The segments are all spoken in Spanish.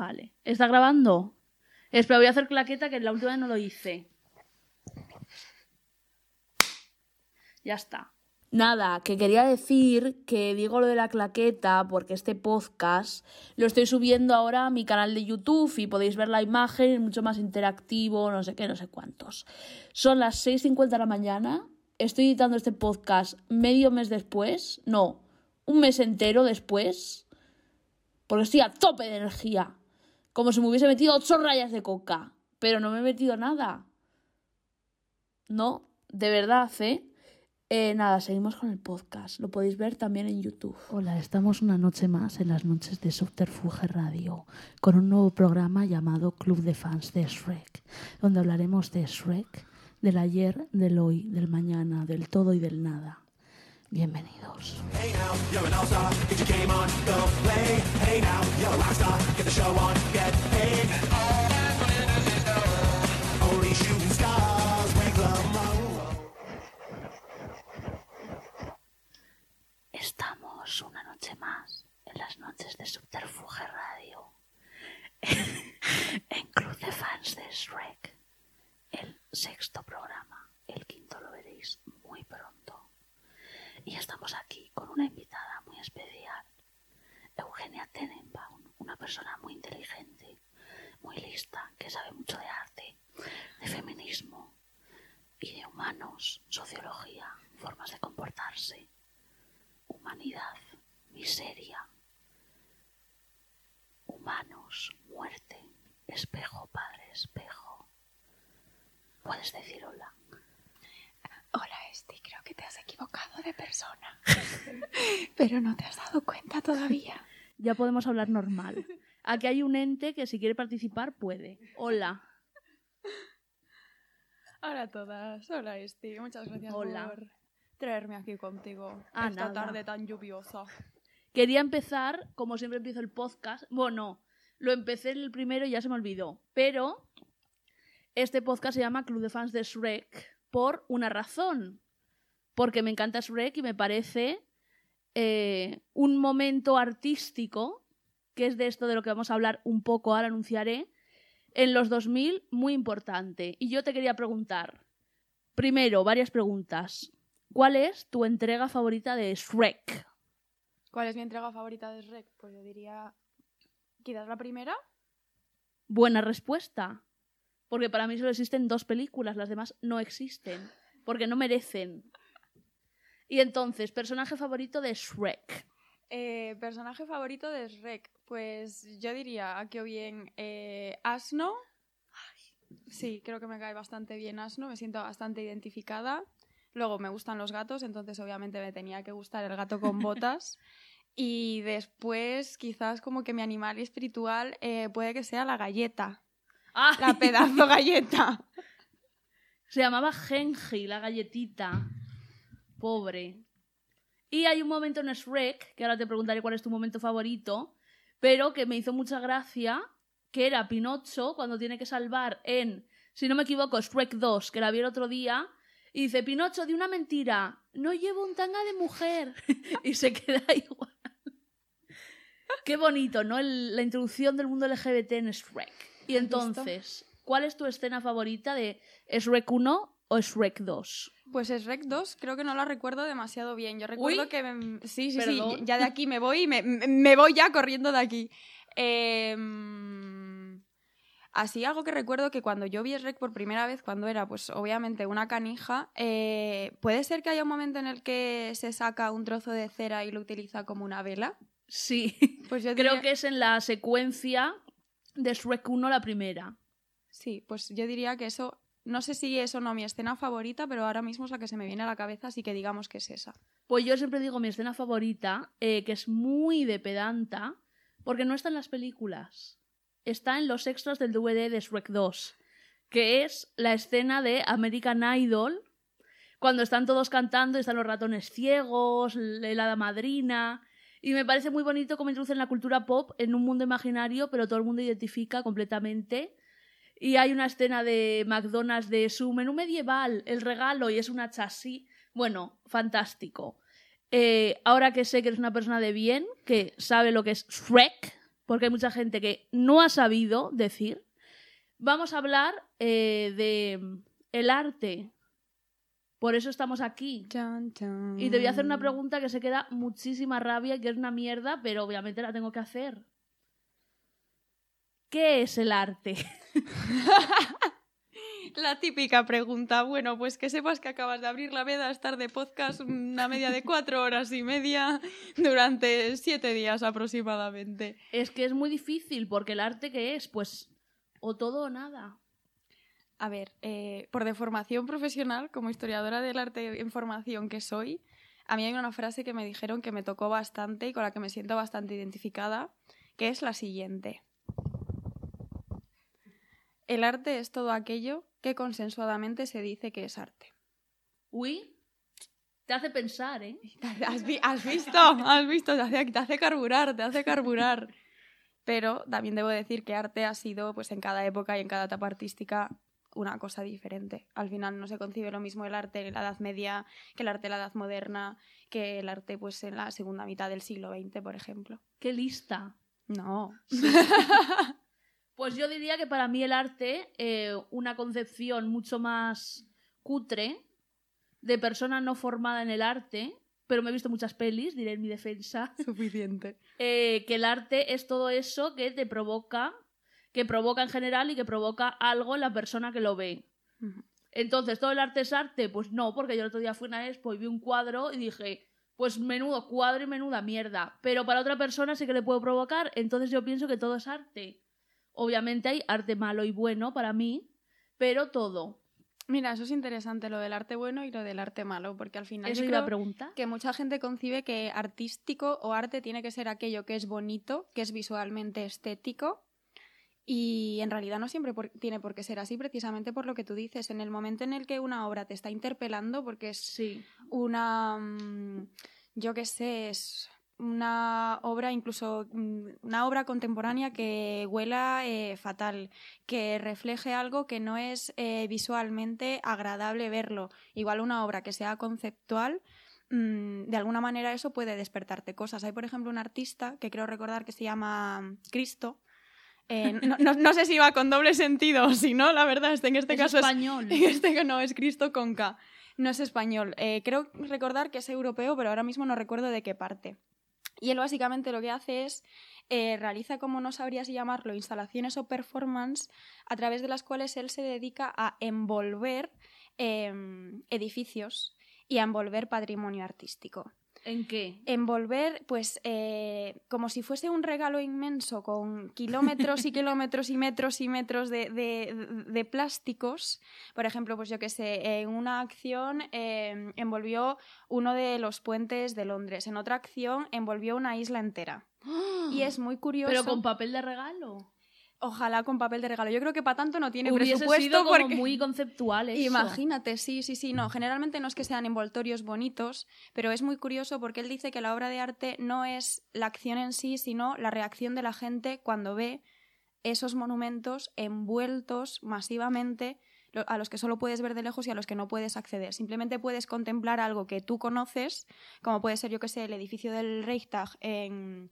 Vale. ¿Está grabando? Espera, voy a hacer claqueta que la última vez no lo hice. Ya está. Nada, que quería decir que digo lo de la claqueta porque este podcast lo estoy subiendo ahora a mi canal de YouTube y podéis ver la imagen, mucho más interactivo, no sé qué, no sé cuántos. Son las 6.50 de la mañana, estoy editando este podcast medio mes después, no, un mes entero después, porque estoy a tope de energía, como si me hubiese metido ocho rayas de coca, pero no me he metido nada. No, de verdad, ¿eh? Eh, nada, seguimos con el podcast. Lo podéis ver también en YouTube. Hola, estamos una noche más en las noches de Subterfuge Radio con un nuevo programa llamado Club de Fans de Shrek, donde hablaremos de Shrek, del ayer, del hoy, del mañana, del todo y del nada. Bienvenidos. Estamos una noche más en las noches de Subterfuge Radio. en Club de Fans de Shrek. El sexto programa. El quinto lo veréis muy pronto. Y estamos aquí con una invitada muy especial. Eugenia Tenenbaum, una persona muy inteligente, muy lista, que sabe mucho de arte, de feminismo y de humanos, sociología, formas de comportarse humanidad, miseria, humanos, muerte, espejo, padre, espejo. Puedes decir hola. Hola, Esti, creo que te has equivocado de persona. Pero no te has dado cuenta todavía. Ya podemos hablar normal. Aquí hay un ente que si quiere participar puede. Hola. Hola a todas. Hola, Esti. Muchas gracias Hola. por traerme aquí contigo Ah, esta nada. tarde tan lluviosa. Quería empezar, como siempre empiezo el podcast. Bueno, lo empecé en el primero y ya se me olvidó. Pero este podcast se llama Club de Fans de Shrek por una razón. Porque me encanta Shrek y me parece eh, un momento artístico, que es de esto de lo que vamos a hablar un poco, ahora anunciaré, en los 2000 muy importante. Y yo te quería preguntar, primero, varias preguntas. ¿Cuál es tu entrega favorita de Shrek? ¿Cuál es mi entrega favorita de Shrek? Pues yo diría quizás la primera. Buena respuesta. Porque para mí solo existen dos películas, las demás no existen. Porque no merecen. Y entonces, personaje favorito de Shrek. Eh, personaje favorito de Shrek. Pues yo diría aquí o bien eh, Asno. Sí, creo que me cae bastante bien Asno, me siento bastante identificada. Luego me gustan los gatos, entonces obviamente me tenía que gustar el gato con botas. Y después, quizás como que mi animal espiritual eh, puede que sea la galleta. ¡Ay! La pedazo galleta. Se llamaba Genji, la galletita. Pobre. Y hay un momento en Shrek, que ahora te preguntaré cuál es tu momento favorito, pero que me hizo mucha gracia, que era Pinocho cuando tiene que salvar en, si no me equivoco, Shrek 2, que la vi el otro día, y dice, Pinocho, di una mentira, no llevo un tanga de mujer. y se queda igual. Qué bonito, ¿no? El- la introducción del mundo LGBT en Shrek. Y entonces, ¿cuál es tu escena favorita de Shrek 1 o Shrek 2? Pues Shrek 2 creo que no la recuerdo demasiado bien. Yo recuerdo Uy. que... me- sí, sí, Perdón. sí. Ya de aquí me voy y me, voy ya corriendo de aquí. Eh, mm, así algo que recuerdo que cuando yo vi Shrek por primera vez, cuando era pues obviamente una canija, eh, puede ser que haya un momento en el que se saca un trozo de cera y lo utiliza como una vela. Sí, Pues yo creo que es en la secuencia de Shrek 1 la primera. Sí, pues yo diría que eso... No sé si es o no mi escena favorita, pero ahora mismo es la que se me viene a la cabeza, así que digamos que es esa. Pues yo siempre digo mi escena favorita, eh, que es muy de pedanta, porque no está en las películas. Está en los extras del DVD de Shrek 2, que es la escena de American Idol, cuando están todos cantando y están los ratones ciegos, la hada madrina. Y me parece muy bonito cómo introducen la cultura pop en un mundo imaginario, pero todo el mundo identifica completamente. Y hay una escena de McDonald's de su menú medieval, el regalo, y es una chasis. Bueno, fantástico. Eh, ahora que sé que eres una persona de bien, que sabe lo que es Shrek, porque hay mucha gente que no ha sabido decir. Vamos a hablar eh, de el arte. Por eso estamos aquí. Y te voy a hacer una pregunta que se queda muchísima rabia y que es una mierda, pero obviamente la tengo que hacer. ¿Qué es el arte? La típica pregunta. Bueno, pues que sepas que acabas de abrir la veda a estar de podcast una media de cuatro horas y media durante siete días aproximadamente. Es que es muy difícil, porque el arte ¿qué es? Pues o todo o nada. A ver, eh, por deformación profesional, como historiadora del arte en formación que soy, a mí hay una frase que me dijeron que me tocó bastante y con la que me siento bastante identificada, que es la siguiente. El arte es todo aquello que consensuadamente se dice que es arte. Uy, te hace pensar, ¿eh? ¿Has, vi- has visto? ¿Has visto? Te hace, te hace carburar, te hace carburar. Pero también debo decir que arte ha sido, pues en cada época y en cada etapa artística, una cosa diferente. Al final no se concibe lo mismo el arte en la Edad Media que el arte en la Edad Moderna, que el arte pues en la segunda mitad del siglo XX, por ejemplo. Qué lista. No. Pues yo diría que para mí el arte, eh, una concepción mucho más cutre de persona no formada en el arte, pero me he visto muchas pelis, diré en mi defensa, Suficiente. eh, que el arte es todo eso que te provoca, que provoca en general y que provoca algo en la persona que lo ve. Entonces, ¿todo el arte es arte? Pues no, porque yo el otro día fui a una expo y vi un cuadro y dije, pues menudo cuadro y menuda mierda. Pero para otra persona sí que le puedo provocar, entonces yo pienso que todo es arte. Obviamente hay arte malo y bueno para mí, pero todo. Mira, eso es interesante, lo del arte bueno y lo del arte malo, porque al final Eso yo creo preguntar. que mucha gente concibe que artístico o arte tiene que ser aquello que es bonito, que es visualmente estético. Y en realidad no siempre por- tiene por qué ser así, precisamente por lo que tú dices. En el momento en el que una obra te está interpelando, porque es Sí. una, mm, yo qué sé, es una obra, incluso mm, una obra contemporánea que huela eh, fatal, que refleje algo que no es eh, visualmente agradable verlo. Igual una obra que sea conceptual, mm, de alguna manera eso puede despertarte cosas. Hay, por ejemplo, un artista que creo recordar que se llama Cristo. Eh, no, no- no sé si va con doble sentido o si no, la verdad, este, en este Es caso es, español. en este que no es Cristo con K. No es español. Eh, creo recordar que es europeo, pero ahora mismo no recuerdo de qué parte. Y él básicamente lo que hace es eh, realiza, como no sabría si llamarlo, instalaciones o performance a través de las cuales él se dedica a envolver em, edificios y a envolver patrimonio artístico. ¿En qué? Envolver, pues, eh, como si fuese un regalo inmenso con kilómetros y kilómetros y metros y metros de, de- de plásticos. Por ejemplo, pues yo que sé, en una acción eh, envolvió uno de los puentes de Londres, en otra acción envolvió una isla entera. Y es muy curioso. Pero con papel de regalo. Ojalá con papel de regalo. Yo creo que para tanto no tiene Hubiese presupuesto sido como porque... muy conceptual eso. Imagínate, sí, sí, sí, no. Generalmente no es que sean envoltorios bonitos, pero es muy curioso porque él dice que la obra de arte no es la acción en sí, sino la reacción de la gente cuando ve esos monumentos envueltos masivamente a los que solo puedes ver de lejos y a los que no puedes acceder. Simplemente puedes contemplar algo que tú conoces, como puede ser, yo que sé, el edificio del Reichstag en,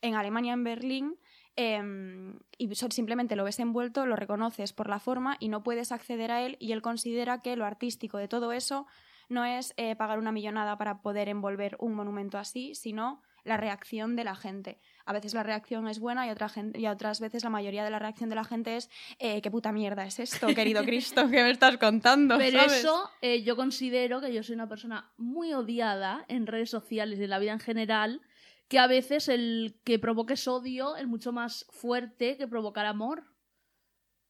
en Alemania, en Berlín, em, y simplemente lo ves envuelto, lo reconoces por la forma y no puedes acceder a él y él considera que lo artístico de todo eso no es eh, pagar una millonada para poder envolver un monumento así, sino la reacción de la gente. A veces la reacción es buena y, otra gente, y otras veces la mayoría de la reacción de la gente es eh, ¿qué puta mierda es esto, querido Cristo? ¿Qué me estás contando? Pero ¿sabes? eso, eh, yo considero que yo soy una persona muy odiada en redes sociales y en la vida en general, que a veces el que provoques odio es mucho más fuerte que provocar amor.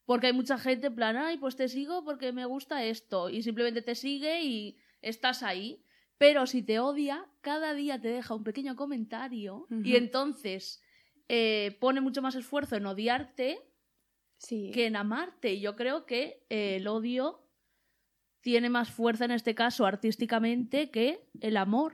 Porque hay mucha gente en plan, ay, pues te sigo porque me gusta esto, y simplemente te sigue y estás ahí. Pero si te odia, cada día te deja un pequeño comentario y entonces eh, pone mucho más esfuerzo en odiarte Sí. que en amarte. Y yo creo que eh, el odio tiene más fuerza en este caso artísticamente que el amor.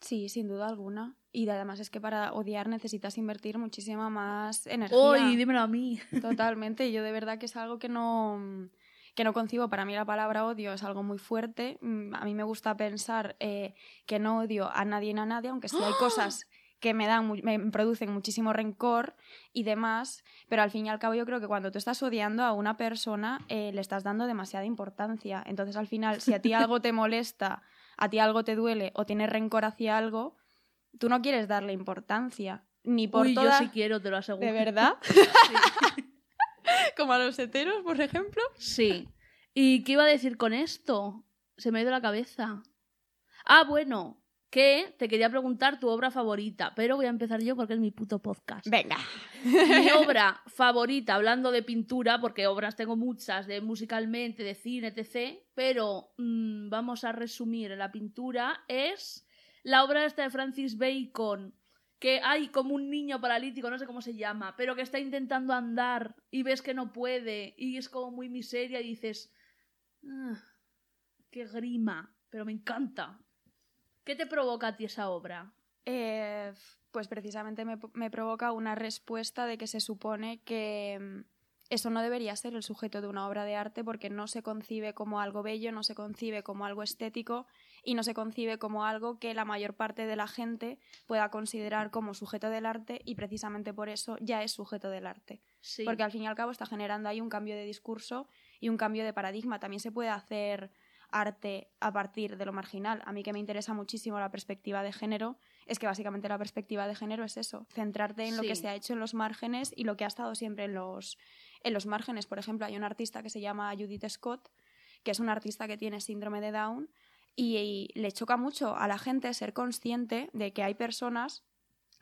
Sí, sin duda alguna. Y además es que para odiar necesitas invertir muchísima más energía. Uy, dímelo a mí. Totalmente. Yo de verdad que es algo que no, que no concibo. Para mí la palabra odio es algo muy fuerte. Mm, A mí me gusta pensar eh, que no odio a nadie ni a nadie, aunque sí hay cosas que me dan, me producen muchísimo rencor y demás, pero al fin y al cabo yo creo que cuando tú estás odiando a una persona eh, le estás dando demasiada importancia. Entonces al final, si a ti algo te molesta, a ti algo te duele o tienes rencor hacia algo, tú no quieres darle importancia. Ni por Uy, toda... yo sí quiero, te lo aseguro. ¿De verdad? Como a los heteros, por ejemplo. Sí. ¿Y qué iba a decir con esto? Se me ha ido la cabeza. Ah, bueno, que te quería preguntar tu obra favorita, pero voy a empezar yo porque es mi puto podcast. Venga. Mi obra favorita, hablando de pintura, porque obras tengo muchas, de musicalmente, de cine, etc. Pero mm, vamos a resumir la pintura, es la obra esta de Francis Bacon, que hay como un niño paralítico, no sé cómo se llama, pero que está intentando andar y ves que no puede y es como muy miseria y dices, "Ah, qué grima, pero me encanta. ¿Qué te provoca a ti esa obra? Eh, pues precisamente me, provoca una respuesta de que se supone que mm, eso no debería ser el sujeto de una obra de arte porque no se concibe como algo bello, no se concibe como algo estético y no se concibe como algo que la mayor parte de la gente pueda considerar como sujeto del arte y precisamente por eso ya es sujeto del arte. Sí. Porque al fin y al cabo está generando ahí un cambio de discurso y un cambio de paradigma. También se puede hacer arte a partir de lo marginal. A mí que me interesa muchísimo la perspectiva de género, es que básicamente la perspectiva de género es eso, centrarte en lo que se ha hecho en los márgenes y lo que ha estado siempre en los, en los márgenes. Por ejemplo, hay una artista que se llama Judith Scott, que es una artista que tiene síndrome de Down y, le choca mucho a la gente ser consciente de que hay personas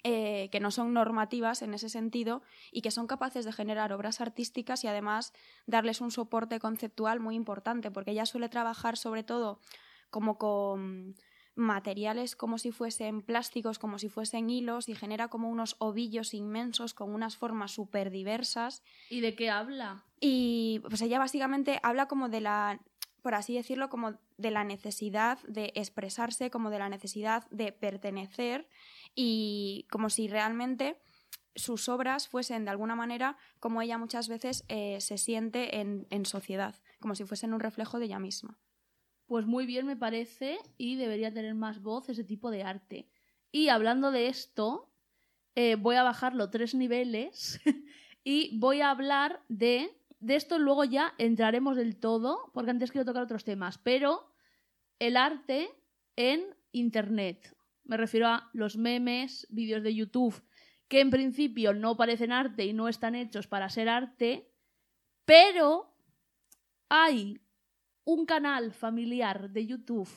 eh, que no son normativas en ese sentido y que son capaces de generar obras artísticas y además darles un soporte conceptual muy importante, porque ella suele trabajar sobre todo como con materiales como si fuesen plásticos, como si fuesen hilos y genera como unos ovillos inmensos con unas formas súper diversas ¿Y de qué habla? y pues ella básicamente habla como de la, por así decirlo, como de la necesidad de expresarse, como de la necesidad de pertenecer y como si realmente sus obras fuesen de alguna manera como ella muchas veces eh, se siente en, en sociedad, como si fuesen un reflejo de ella misma. Pues muy bien me parece y debería tener más voz ese tipo de arte. Y hablando de esto, eh, voy a bajarlo tres niveles y voy a hablar de... De esto luego ya entraremos del todo, porque antes quiero tocar otros temas, pero el arte en Internet. Me refiero a los memes, vídeos de YouTube, que en principio no parecen arte y no están hechos para ser arte, pero hay un canal familiar de YouTube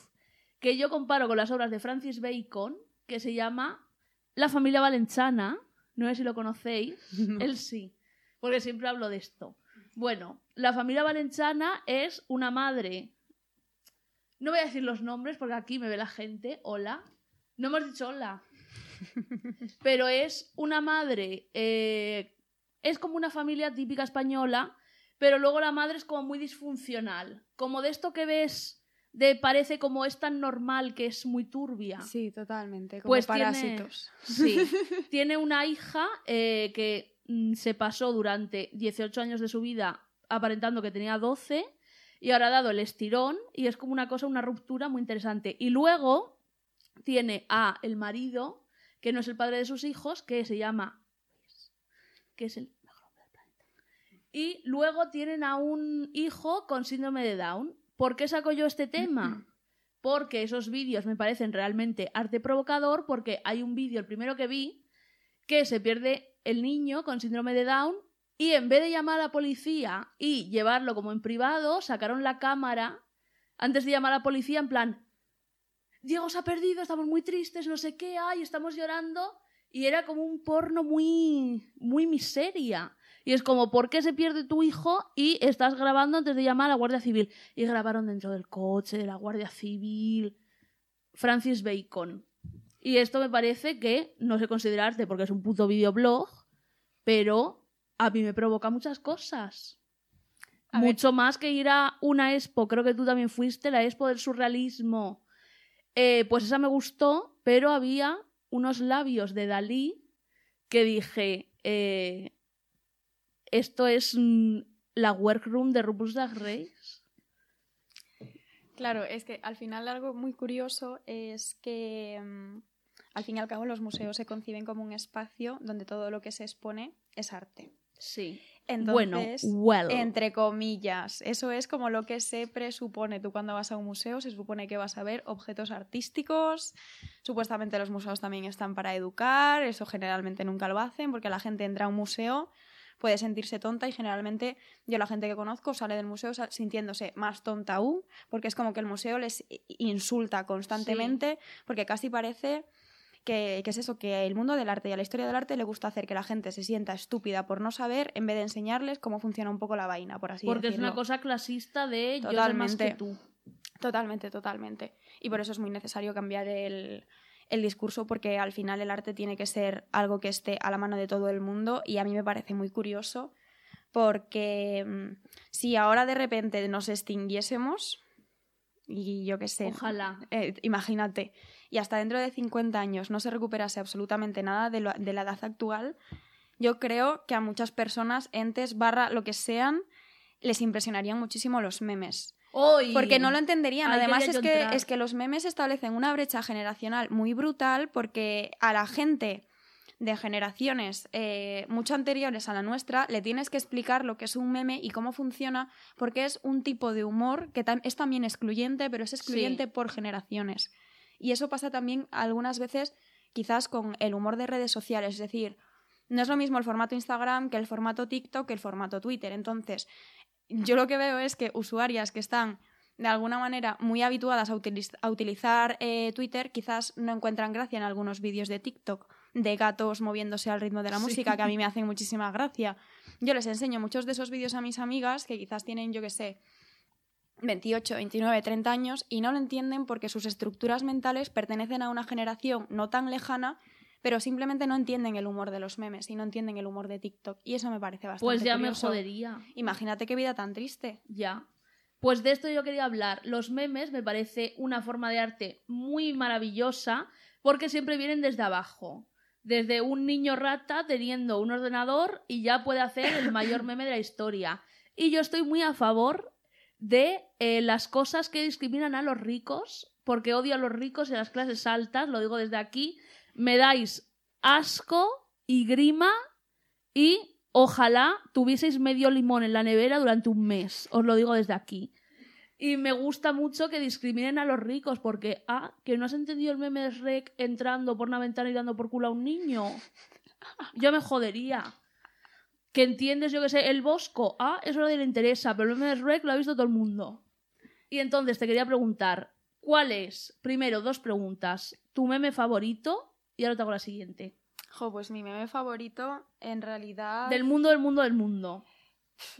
que yo comparo con las obras de Francis Bacon, que se llama La familia Valenciana. No sé si lo conocéis. Él sí, porque siempre hablo de esto. Bueno, la familia Valenciana es una madre. No voy a decir los nombres porque aquí me ve la gente. Hola. No hemos dicho hola. Pero es una madre. eh, es como una familia típica española pero luego la madre es como muy disfuncional. Como de esto que ves, de parece como es tan normal que es muy turbia. Sí, totalmente, como Pues parásitos. Tiene, sí, tiene una hija eh, que mm, se pasó durante 18 años de su vida aparentando que tenía 12 y ahora ha dado el estirón y es como una cosa, una ruptura muy interesante. Y luego tiene a el marido, que no es el padre de sus hijos, que se llama que es el mejor hombre del planeta. Y luego tienen a un hijo con síndrome de Down. ¿Por qué saco yo este tema? Porque esos vídeos me parecen realmente arte provocador, porque hay un vídeo, el primero que vi, que se pierde el niño con síndrome de Down y en vez de llamar a la policía y llevarlo como en privado, sacaron la cámara antes de llamar a la policía en plan, Diego se ha perdido, estamos muy tristes, no sé qué, ay, estamos llorando. Y era como un porno muy, muy miseria. Y es como, ¿por qué se pierde tu hijo y estás grabando antes de llamar a la Guardia Civil? Y grabaron dentro del coche de la Guardia Civil. Francis Bacon. Y esto me parece que no se considera arte porque es un puto videoblog, pero a mí me provoca muchas cosas. A ver. Mucho más que ir a una expo, creo que tú también fuiste, la expo del surrealismo. Eh, pues esa me gustó, pero había unos labios de Dalí que dije, eh, esto es mm, la workroom de RuPaul's Drag Race. Claro, es que al final algo muy curioso es que mm, Al fin y al cabo, los museos se conciben como un espacio donde todo lo que se expone es arte. Sí. Entonces, bueno, well. entre comillas, eso es como lo que se presupone. Tú cuando vas a un museo se supone que vas a ver objetos artísticos. Supuestamente los museos también están para educar, eso generalmente nunca lo hacen porque la gente entra a un museo puede sentirse tonta y generalmente yo la gente que conozco sale del museo sintiéndose más tonta aún porque es como que el museo les insulta constantemente porque casi parece que, que, es eso, que el mundo del arte y a la historia del arte le gusta hacer que la gente se sienta estúpida por no saber en vez de enseñarles cómo funciona un poco la vaina, por así Porque decirlo. es una cosa clasista de yo sé Totalmente. más que tú. Totalmente, totalmente. Y por eso es muy necesario cambiar el, el discurso porque al final el arte tiene que ser algo que esté a la mano de todo el mundo y a mí me parece muy curioso porque mm, si ahora de repente nos extinguiésemos y yo qué sé, Ojalá. eh, imagínate, y hasta dentro de 50 años no se recuperase absolutamente nada de, lo- de la edad actual, yo creo que a muchas personas, entes, barra, lo que sean, les impresionarían muchísimo los memes. Hoy. Porque no lo entenderían. Ahí Además, es que, es que los memes establecen una brecha generacional muy brutal porque a la gente de generaciones eh, mucho anteriores a la nuestra le tienes que explicar lo que es un meme y cómo funciona porque es un tipo de humor que tam- es también excluyente, pero es excluyente Sí. por generaciones. Y eso pasa también algunas veces quizás con el humor de redes sociales, es decir, no es lo mismo el formato Instagram que el formato TikTok que el formato Twitter. Entonces, yo lo que veo es que usuarias que están de alguna manera muy habituadas a, utiliz- a utilizar eh, Twitter quizás no encuentran gracia en algunos vídeos de TikTok de gatos moviéndose al ritmo de la Sí. música que a mí me hacen muchísima gracia. Yo les enseño muchos de esos vídeos a mis amigas que quizás tienen, yo que sé, 28, 29, 30 años y no lo entienden porque sus estructuras mentales pertenecen a una generación no tan lejana, pero simplemente no entienden el humor de los memes y no entienden el humor de TikTok. Y eso me parece bastante Pues ya curioso. me jodería. Imagínate qué vida tan triste. Ya. Pues de esto yo quería hablar. Los memes me parece una forma de arte muy maravillosa porque siempre vienen desde abajo. Desde un niño rata teniendo un ordenador y ya puede hacer el mayor meme de la historia. Y yo estoy muy a favor de eh, las cosas que discriminan a los ricos, porque odio a los ricos en las clases altas, lo digo desde aquí. Me dais asco y grima y ojalá tuvieseis medio limón en la nevera durante un mes, os lo digo desde aquí. Y me gusta mucho que discriminen a los ricos porque, ah, que no has entendido el meme de Shrek entrando por una ventana y dando por culo a un niño. Yo me jodería. Que entiendes, yo que sé, el bosco, ah, eso no le interesa, pero el meme de Shrek lo ha visto todo el mundo. Y entonces te quería preguntar, ¿cuál es, primero, dos preguntas, tu meme favorito? Y ahora te hago la siguiente. Jo, pues mi meme favorito, en realidad. Del mundo, del mundo, del mundo.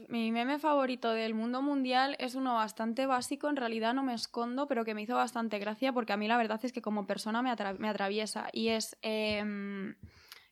Mi meme favorito del mundo mundial es uno bastante básico, en realidad no me escondo, pero que me hizo bastante gracia porque a mí la verdad es que como persona me, atra- me atraviesa. Y es em,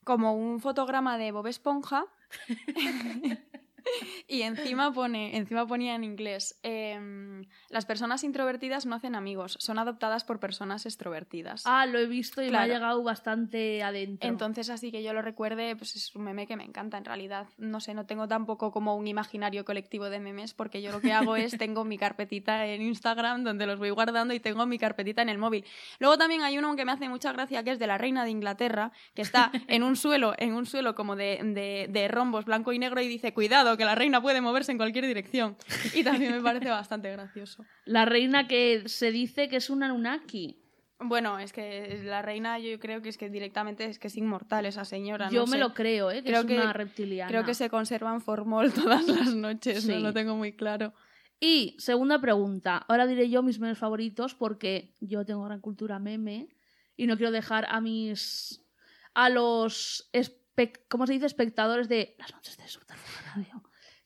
como un fotograma de Bob Esponja. y encima pone, encima ponía en inglés, em, las personas introvertidas no hacen amigos, son adoptadas por personas extrovertidas. Ah, lo he visto y me Claro. ha llegado bastante adentro. Entonces, así que yo lo recuerde, pues es un meme que me encanta en realidad. No sé, no tengo tampoco como un imaginario colectivo de memes, porque yo lo que hago es tengo mi carpetita en Instagram donde los voy guardando y tengo mi carpetita en el móvil. Luego también hay uno que me hace mucha gracia que es de la reina de Inglaterra, que está en un suelo, en un suelo como de, de, de rombos blanco y negro y dice, cuidado, que la reina puede moverse en cualquier dirección. Y también me parece bastante gracioso. La reina que se dice que es una Anunnaki. Bueno, es que la reina yo creo que es que directamente es que es inmortal esa señora. Yo no me sé. lo creo, ¿eh? Que Creo es que- una reptiliana. Creo que se conserva en formol todas las noches, no lo tengo muy claro. Y segunda pregunta. Ahora diré yo mis memes favoritos porque yo tengo gran cultura meme y no quiero dejar a mis. a los. ¿Cómo se dice? Espectadores de las noches de Subterfuge Radio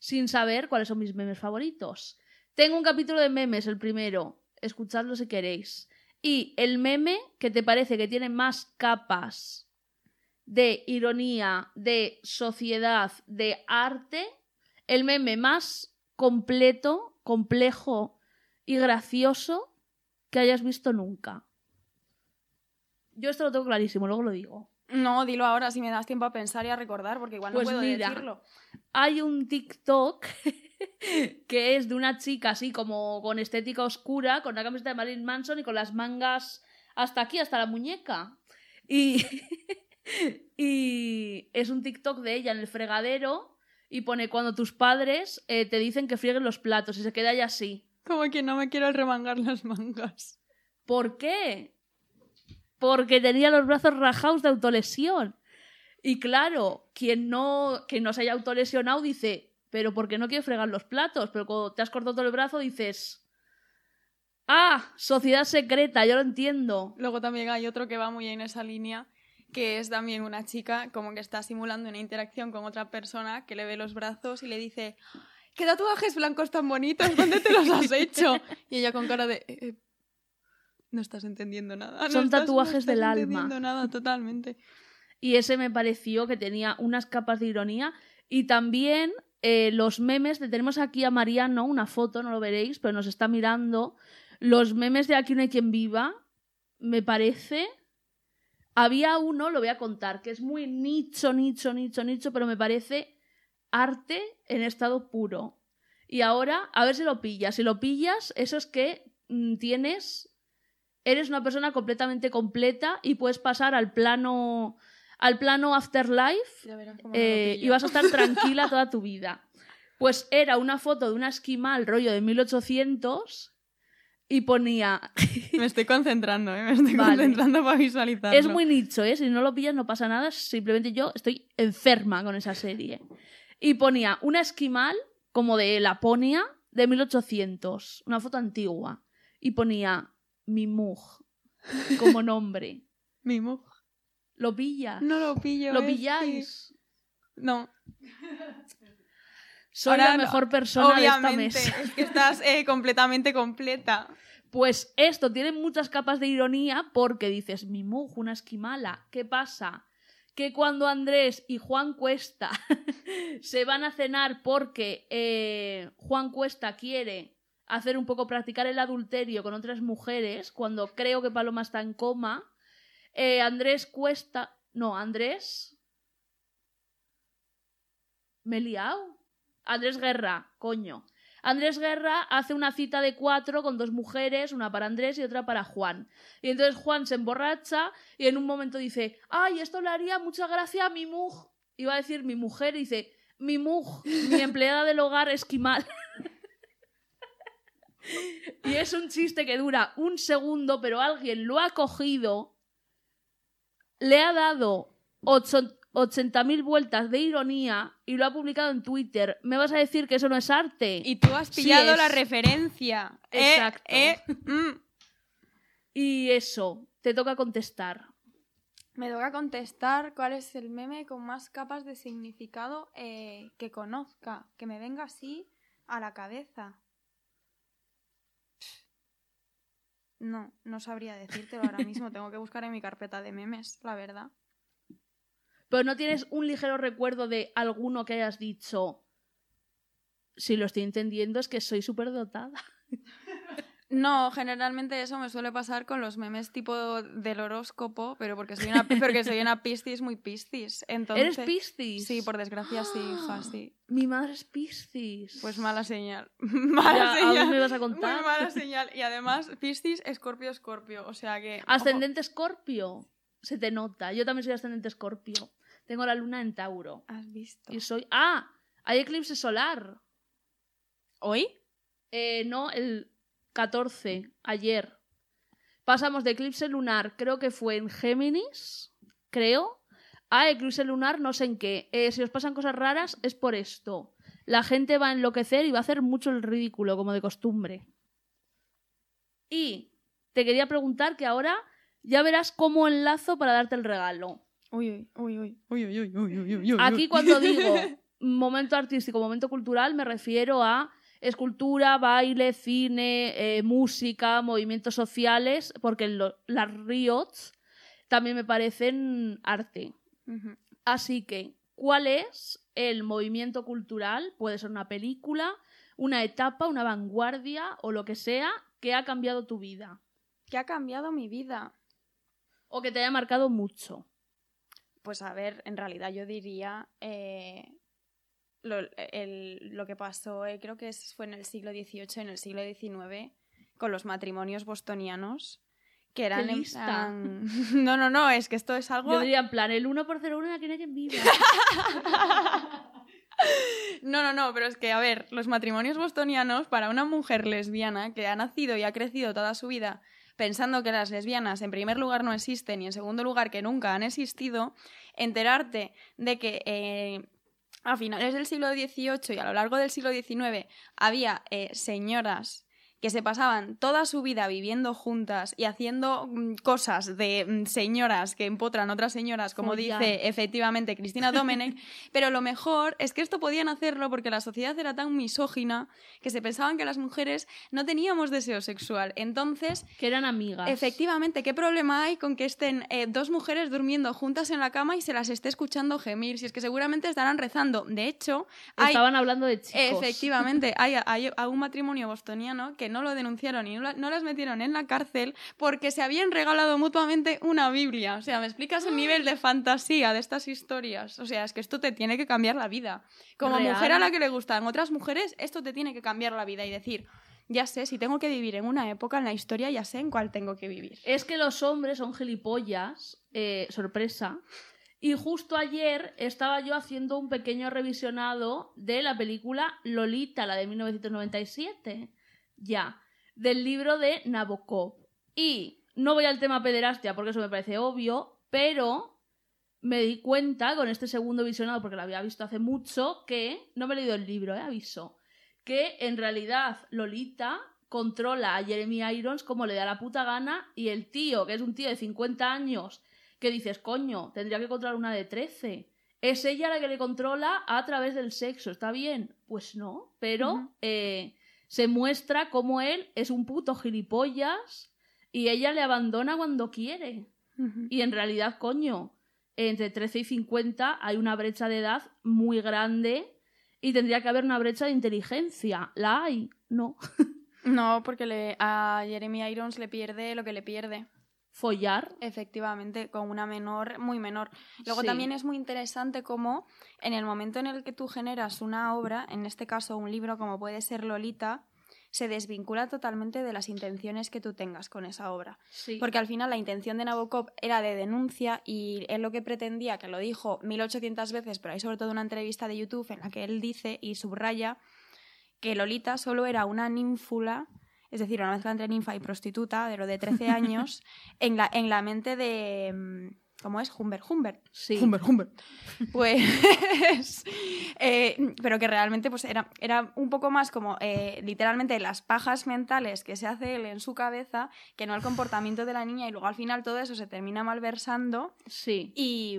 sin saber cuáles son mis memes favoritos. Tengo un capítulo de memes, el primero. Escuchadlo si queréis. Y el meme que te parece que tiene más capas de ironía, de sociedad, de arte, el meme más completo, complejo y gracioso que hayas visto nunca. Yo esto lo tengo clarísimo, luego lo digo. No, dilo ahora si me das tiempo a pensar y a recordar, porque igual Pues no puedo mira, decirlo. Hay un TikTok que es de una chica así como con estética oscura, con una camiseta de Marilyn Manson y con las mangas hasta aquí, hasta la muñeca. Y, y es un TikTok de ella en el fregadero y pone cuando tus padres eh, te dicen que frieguen los platos y se queda ella así. Como que no me quiero remangar las mangas. ¿Por qué? Porque tenía los brazos rajados de autolesión. Y claro, quien no, quien no se haya autolesionado dice, pero ¿por qué no quiere fregar los platos? Pero cuando te has cortado todo el brazo dices, ah, sociedad secreta, yo lo entiendo. Luego también hay otro que va muy en esa línea, que es también una chica como que está simulando una interacción con otra persona que le ve los brazos y le dice, ¿qué tatuajes blancos tan bonitos? ¿Dónde te los has hecho? Y ella con cara de... "Eh, eh, no estás entendiendo nada. no Son estás- no tatuajes del alma". entendiendo nada, totalmente. Y ese me pareció que tenía unas capas de ironía. Y también eh, los memes, de, tenemos aquí a Mariano, una foto, no lo veréis, pero nos está mirando. Los memes de Aquí no hay quien viva, me parece. Había uno, lo voy a contar, que es muy nicho, nicho, nicho, nicho, pero me parece arte en estado puro. Y ahora, a ver si lo pillas. Si lo pillas, eso es que mm, tienes. Eres una persona completamente completa y puedes pasar al plano. Al plano afterlife eh, y vas a estar tranquila toda tu vida. Pues era una foto de una esquimal rollo de 1800 y ponía... Me estoy concentrando, ¿eh? me estoy Vale. concentrando para visualizarlo. es muy nicho, ¿eh? Si no lo pillas no pasa nada, simplemente yo estoy enferma con esa serie. Y ponía una esquimal como de Laponia de 1800, una foto antigua. Y ponía Mimug como nombre. Mimo. ¿Lo pillas? No lo pillo. ¿Lo pilláis? No. Soy Ahora la no, mejor persona de esta mesa. es que estás eh, completamente completa. Pues esto tiene muchas capas de ironía porque dices, mi muj, una esquimala. ¿Qué pasa? Que cuando Andrés y Juan Cuesta se van a cenar porque eh, Juan Cuesta quiere hacer un poco practicar el adulterio con otras mujeres, cuando creo que Paloma está en coma, eh, Andrés Cuesta... No, Andrés... Me he liado. Andrés Guerra, coño. Andrés Guerra hace una cita de cuatro con dos mujeres, una para Andrés y otra para Juan. Y entonces Juan se emborracha y en un momento dice, ay, esto le haría mucha gracia a mi muj. Iba a decir mi mujer y dice, mi muj, mi empleada del hogar esquimal. y es un chiste que dura un segundo, pero alguien lo ha cogido, le ha dado ocho- 80.000 vueltas de ironía y lo ha publicado en Twitter. ¿Me vas a decir que eso no es arte? Y tú has pillado la referencia. Eh, Exacto. eh, mm. Y eso, te toca contestar. Me toca contestar cuál es el meme con más capas de significado eh, que conozca, que me venga así a la cabeza. No, no sabría decírtelo ahora mismo. Tengo que buscar en mi carpeta de memes, la verdad. Pero no tienes un ligero recuerdo de alguno que hayas dicho. Si lo estoy entendiendo, es que soy súper dotada. No, generalmente eso me suele pasar con los memes tipo del horóscopo, pero porque soy una, porque soy una piscis muy piscis. Entonces, ¿Eres Piscis? Sí, por desgracia sí, hija, sí. Mi madre es Piscis. Pues mala señal. mala Ya, señal. ¿aún me vas a contar? Muy mala señal. Y además, Piscis, Escorpio, Escorpio. O sea que. Ascendente Escorpio. Se te nota. Yo también soy ascendente Escorpio. Tengo la luna en Tauro. Has visto. Y soy. ¡Ah! Hay eclipse solar. ¿Hoy? Eh, no, el 14, ayer. Pasamos de eclipse lunar, creo que fue en Géminis, creo, a eclipse lunar no sé en qué. Eh, si os pasan cosas raras es por esto. La gente va a enloquecer y va a hacer mucho el ridículo, como de costumbre. Y te quería preguntar que ahora ya verás cómo enlazo para darte el regalo. Uy, uy, uy, uy, uy, uy, uy, uy, uy, uy. Aquí cuando digo momento artístico, momento cultural, me refiero a escultura, baile, cine, eh, música, movimientos sociales, porque lo- las riots también me parecen arte. Así que, ¿cuál es el movimiento cultural? Puede ser una película, una etapa, una vanguardia o lo que sea que ha cambiado tu vida ¿Qué ha cambiado mi vida? o que te haya marcado mucho. Pues a ver, en realidad yo diría eh, lo, el- lo que pasó, eh, creo que fue en el siglo XVIII, en el siglo XIX, con los matrimonios bostonianos, que eran en plan- No, no, no, es que esto es algo... Yo diría en plan, el 1 por 01 aquí no hay quien viva. No, no, no, pero es que, a ver, los matrimonios bostonianos para una mujer lesbiana que ha nacido y ha crecido toda su vida pensando que las lesbianas en primer lugar no existen y en segundo lugar que nunca han existido, enterarte de que eh, a finales del siglo XVIII y a lo largo del siglo XIX había eh, señoras que se pasaban toda su vida viviendo juntas y haciendo mm, cosas de mm, señoras que empotran otras señoras, como dice efectivamente Cristina Domenech, pero lo mejor es que esto podían hacerlo porque la sociedad era tan misógina que se pensaban que las mujeres no teníamos deseo sexual. Entonces, que eran amigas. efectivamente, ¿qué problema hay con que estén eh, dos mujeres durmiendo juntas en la cama y se las esté escuchando gemir? Si es que seguramente estarán rezando. De hecho, hay... Estaban hablando de chicos. Efectivamente, hay, hay un matrimonio bostoniano que no lo denunciaron y no, la- no las metieron en la cárcel porque se habían regalado mutuamente una Biblia. O sea, ¿me explicas el nivel de fantasía de estas historias? O sea, es que esto te tiene que cambiar la vida. Como Real. mujer a la que le gustan otras mujeres, esto te tiene que cambiar la vida y decir, ya sé, si tengo que vivir en una época en la historia, ya sé en cuál tengo que vivir. Es que los hombres son gilipollas, eh, sorpresa. Y justo ayer estaba yo haciendo un pequeño revisionado de la película Lolita, la de 1997. Ya, del libro de Nabokov. Y no voy al tema pederastia porque eso me parece obvio, pero me di cuenta con este segundo visionado, porque lo había visto hace mucho, que no me he leído el libro, eh, aviso, que en realidad Lolita controla a Jeremy Irons como le da la puta gana y el tío, que es un tío de 50 años, que dices, coño, tendría que controlar una de 13. Es ella la que le controla a través del sexo, ¿está bien? Pues no, pero eh, se muestra como él es un puto gilipollas y ella le abandona cuando quiere. Y en realidad, coño, entre 13 y 50 hay una brecha de edad muy grande y tendría que haber una brecha de inteligencia. ¿La hay? No. No, porque le, a Jeremy Irons le pierde lo que le pierde. Follar. Efectivamente, con una menor, muy menor. Luego Sí. también es muy interesante cómo en el momento en el que tú generas una obra, en este caso un libro como puede ser Lolita, se desvincula totalmente de las intenciones que tú tengas con esa obra. Sí. Porque al final la intención de Nabokov era de denuncia y él lo que pretendía, que lo dijo 1800 veces, pero hay sobre todo una entrevista de YouTube en la que él dice y subraya que Lolita solo era una ninfula, es decir, una mezcla entre ninfa y prostituta, de lo de 13 años, en la, en la mente de... mm, ¿Cómo es? Humbert. Humbert. Sí. Humbert, Humbert. Pues. eh, pero que realmente pues, era, era un poco más como eh, literalmente las pajas mentales que se hace él en su cabeza, que no el comportamiento de la niña, y luego al final todo eso se termina malversando. Sí. Y.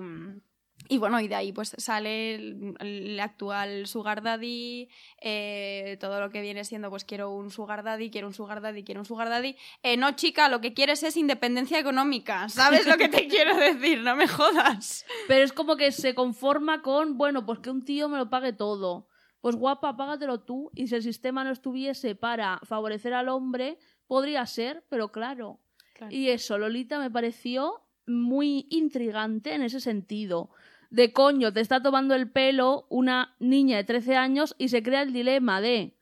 Y bueno, y de ahí pues sale el, el actual Sugar Daddy, eh, todo lo que viene siendo pues quiero un Sugar Daddy, quiero un Sugar Daddy, quiero un Sugar Daddy. Eh, no, chica, lo que quieres es independencia económica, ¿sabes lo que te quiero decir? No me jodas. Pero es como que se conforma con, bueno, pues que un tío me lo pague todo. Pues guapa, págatelo tú. Y si el sistema no estuviese para favorecer al hombre, podría ser, pero claro. Y eso, Lolita me pareció muy intrigante en ese sentido. De coño, te está tomando el pelo una niña de 13 años y se crea el dilema de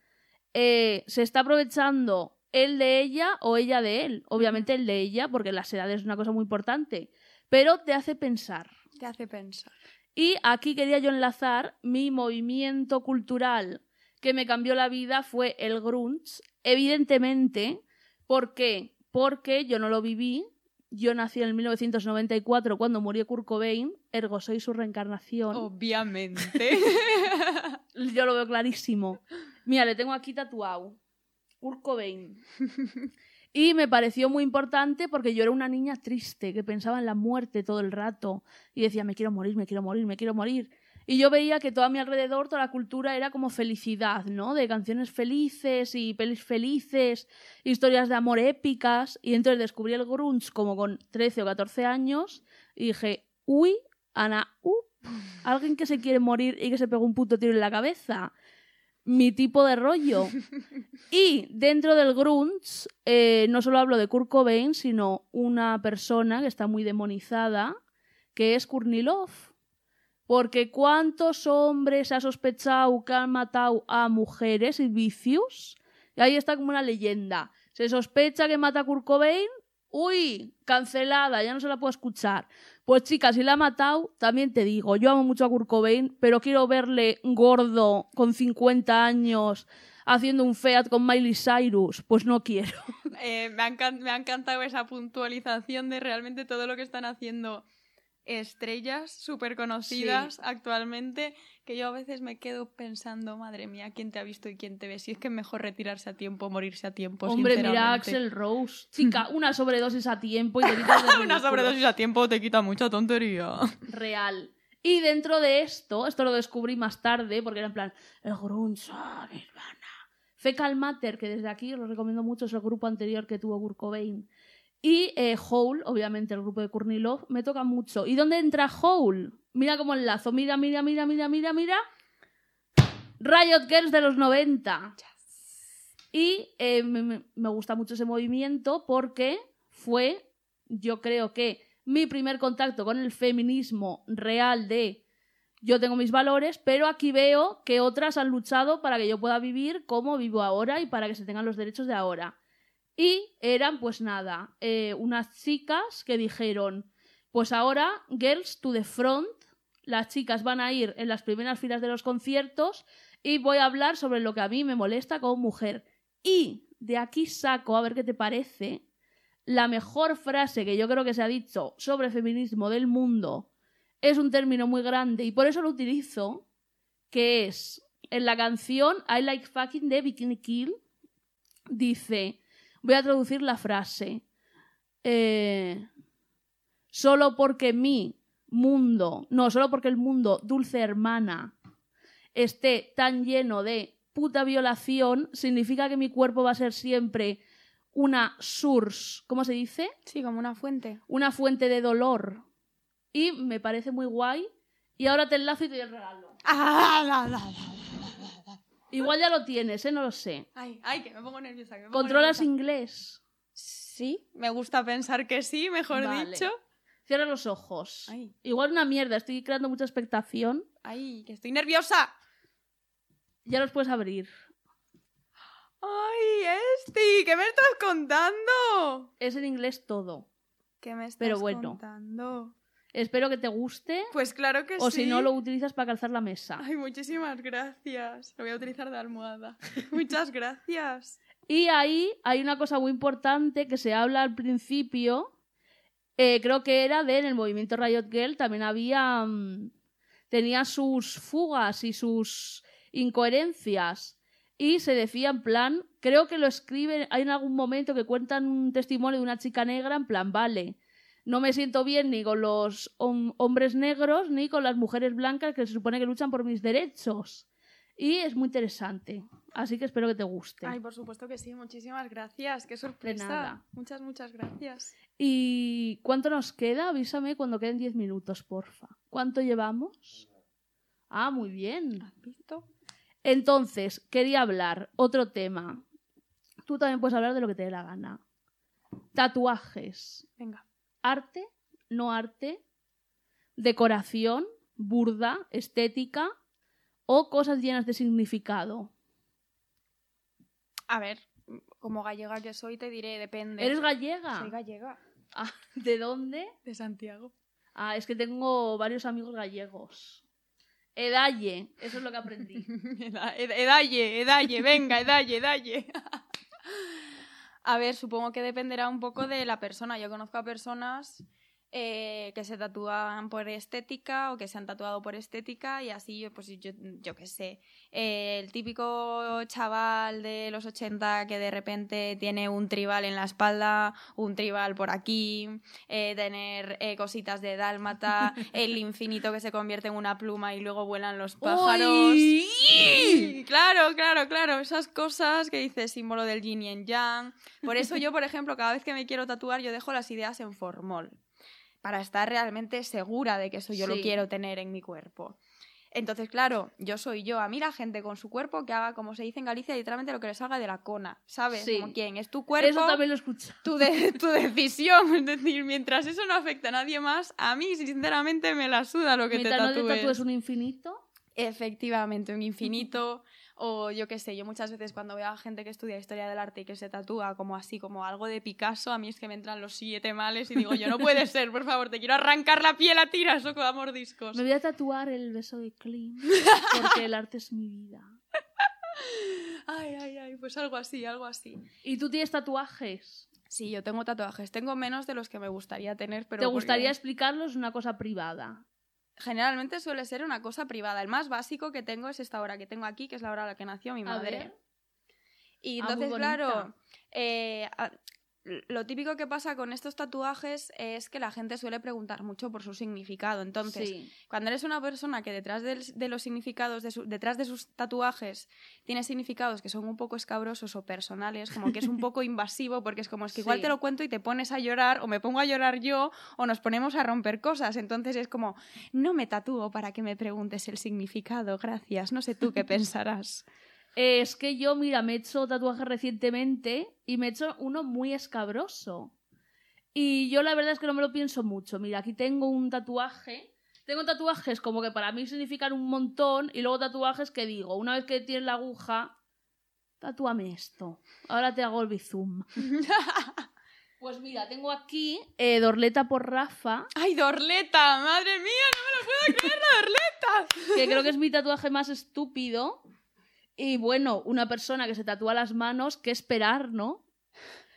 eh, ¿se está aprovechando él de ella o ella de él? Obviamente el de ella, porque las edades es una cosa muy importante. Pero te hace pensar. Te hace pensar. Y aquí quería yo enlazar mi movimiento cultural que me cambió la vida fue el grunge. Evidentemente, ¿por qué? Porque yo no lo viví. Yo nací en el 1994 cuando murió Kurt Cobain, ergo soy su reencarnación. Obviamente. Yo lo veo clarísimo. Mira, le tengo aquí tatuado. Kurt Cobain. Y me pareció muy importante porque yo era una niña triste que pensaba en la muerte todo el rato y decía, me quiero morir, me quiero morir, me quiero morir. Y yo veía que todo a mi alrededor, toda la cultura era como felicidad, ¿no? De canciones felices y pelis felices, historias de amor épicas. Y entonces descubrí el grunge como con 13 o 14 años y dije, uy, Ana, uh, alguien que se quiere morir y que se pegó un puto tiro en la cabeza. Mi tipo de rollo. Y dentro del grunge, eh, no solo hablo de Kurt Cobain, sino una persona que está muy demonizada, que es Courtney Love. Porque ¿cuántos hombres ha sospechado que han matado a mujeres y vicios? Y ahí está como una leyenda. Se sospecha que mata a Kurt Cobain Uy, cancelada, ya no se la puedo escuchar. Pues chicas, si la ha matado, también te digo, yo amo mucho a Kurt Cobain, pero quiero verle gordo con 50 años haciendo un feat con Miley Cyrus. Pues no quiero. Eh, me, ha me ha encantado esa puntualización de realmente todo lo que están haciendo estrellas súper conocidas actualmente, que yo a veces me quedo pensando, madre mía, ¿quién te ha visto y quién te ve? Si es que es mejor retirarse a tiempo, morirse a tiempo. Hombre, mira a. Axel Rose. Chica, una sobredosis a tiempo y te quitas de Una sobredosis a tiempo te quita mucha tontería. real. Y dentro de esto, esto lo descubrí más tarde, porque era en plan, el grunge, Nirvana. Fecal Matter, que desde aquí os lo recomiendo mucho, es el grupo anterior que tuvo Kurt Cobain. Y eh, Hole, obviamente el grupo de Courtney Love, me toca mucho. ¿Y dónde entra Hole? Mira cómo enlazo, mira, mira, mira, mira, mira, mira. Riot Girls de los 90. Y eh, me gusta mucho ese movimiento porque fue, yo creo que mi primer contacto con el feminismo real de yo tengo mis valores, pero aquí veo que otras han luchado para que yo pueda vivir como vivo ahora y para que se tengan los derechos de ahora. Y eran, pues nada, eh, unas chicas que dijeron, pues ahora, girls to the front, las chicas van a ir en las primeras filas de los conciertos y voy a hablar sobre lo que a mí me molesta como mujer. Y de aquí saco, a ver qué te parece, la mejor frase que yo creo que se ha dicho sobre feminismo del mundo es un término muy grande y por eso lo utilizo, que es en la canción I Like Fucking de Bikini Kill, dice, voy a traducir la frase, eh, solo porque mi mundo, no, solo porque el mundo, dulce hermana, esté tan lleno de puta violación, significa que mi cuerpo va a ser siempre una source, ¿cómo se dice? Sí, como una fuente. Una fuente de dolor. Y me parece muy guay. Y ahora te enlazo y te doy el regalo. Igual ya lo tienes, ¿eh? No lo sé. Ay, ay, que me pongo nerviosa. que me pongo ¿Controlas nerviosa. inglés? Sí, me gusta pensar que sí, mejor Vale. dicho. Cierra los ojos. Ay. Igual una mierda, estoy creando mucha expectación. Ay, que estoy nerviosa. Ya los puedes abrir. Ay, Esti, ¿qué me estás contando? Es en inglés todo. ¿Qué me estás Pero bueno. contando? Espero que te guste. Pues claro que o sí. si no, lo utilizas para calzar la mesa. Ay, muchísimas gracias. Lo voy a utilizar de almohada. Muchas gracias. Y ahí hay una cosa muy importante que se habla al principio. eh, creo que era de en el movimiento Riot Girl también había. mm, tenía sus fugas y sus incoherencias. Y se decía en plan. Creo que lo escriben. Hay en algún momento que cuentan un testimonio de una chica negra en plan, vale. No me siento bien ni con los hom- hombres negros ni con las mujeres blancas que se supone que luchan por mis derechos. Y es muy interesante. Así que espero que te guste. Ay, por supuesto que sí. Muchísimas gracias. Qué sorpresa. nada. Muchas, muchas gracias. ¿Y cuánto nos queda? Avísame cuando queden 10 minutos, porfa. ¿Cuánto llevamos? Ah, muy bien. ¿Has visto? Entonces, quería hablar otro tema. Tú también puedes hablar de lo que te dé la gana. Tatuajes. Venga. Arte, no arte, decoración, burda, estética o cosas llenas de significado. A ver, como gallega que soy, te diré, depende. ¿Eres gallega? Soy gallega. Ah, ¿De dónde? De Santiago. Ah, es que tengo varios amigos gallegos. Edalle, eso es lo que aprendí. Eda- ed- Edalle, edalle, venga, edalle, edalle. A ver, supongo que dependerá un poco de la persona. Yo conozco a personas eh, que se tatúan por estética o que se han tatuado por estética y así, yo, pues yo, yo qué sé. Eh, el típico chaval de los 80 que de repente tiene un tribal en la espalda, un tribal por aquí, eh, tener cositas de dálmata, el infinito que se convierte en una pluma y luego vuelan los pájaros. ¡Uy! Claro, claro, claro. Esas cosas que dice símbolo del yin y el yang. Por eso yo, por ejemplo, cada vez que me quiero tatuar, yo dejo las ideas en formol. Para estar realmente segura de que eso yo lo quiero tener en mi cuerpo. Entonces, claro, yo soy yo. A mí la gente con su cuerpo que haga, como se dice en Galicia, literalmente lo que le salga de la cona. ¿Sabes? Sí. Como quién. Es tu cuerpo, Eso también lo he escuchado. tu, de- tu decisión. Es decir, mientras eso no afecta a nadie más, a mí, sinceramente, me la suda lo que Mientras te no te tatúes. tatúes un infinito. Efectivamente, un infinito, O yo qué sé, yo muchas veces cuando veo a gente que estudia historia del arte y que se tatúa como así, como algo de Picasso, a mí es que me entran los siete males y digo, yo no puede ser, por favor, te quiero arrancar la piel a tiras o con mordiscos. Me voy a tatuar el beso de Klim porque el arte es mi vida. Ay, ay, ay, pues algo así, algo así. ¿Y tú tienes tatuajes? Sí, yo tengo tatuajes. Tengo menos de los que me gustaría tener, pero. ¿Te porque gustaría explicarlos una cosa privada? Generalmente suele ser una cosa privada. El más básico que tengo es esta hora que tengo aquí, que es la hora a la que nació mi A madre. ver. Y Ah, entonces, claro, eh, lo típico que pasa con estos tatuajes es que la gente suele preguntar mucho por su significado. Entonces, sí. cuando eres una persona que detrás de, los significados, de su- detrás de sus tatuajes, tiene significados que son un poco escabrosos o personales, como que es un poco invasivo, porque es como es que igual Sí. te lo cuento y te pones a llorar, o me pongo a llorar yo, o nos ponemos a romper cosas. Entonces es como, no me tatúo para que me preguntes el significado, gracias. No sé tú qué pensarás. Eh, Es que yo, mira, me he hecho tatuaje recientemente y me he hecho uno muy escabroso. Y yo la verdad es que no me lo pienso mucho. Mira, aquí tengo un tatuaje. Tengo tatuajes como que para mí significan un montón y luego tatuajes que digo, una vez que tienes la aguja, tatúame esto. Ahora te hago el bizum. Pues mira, tengo aquí eh, Dorleta por Rafa, ¡Ay, Dorleta! ¡Madre mía, no me lo puedo creer, la Dorleta! que creo que es mi tatuaje más estúpido. Y bueno, una persona que se tatúa las manos, ¿qué esperar, no?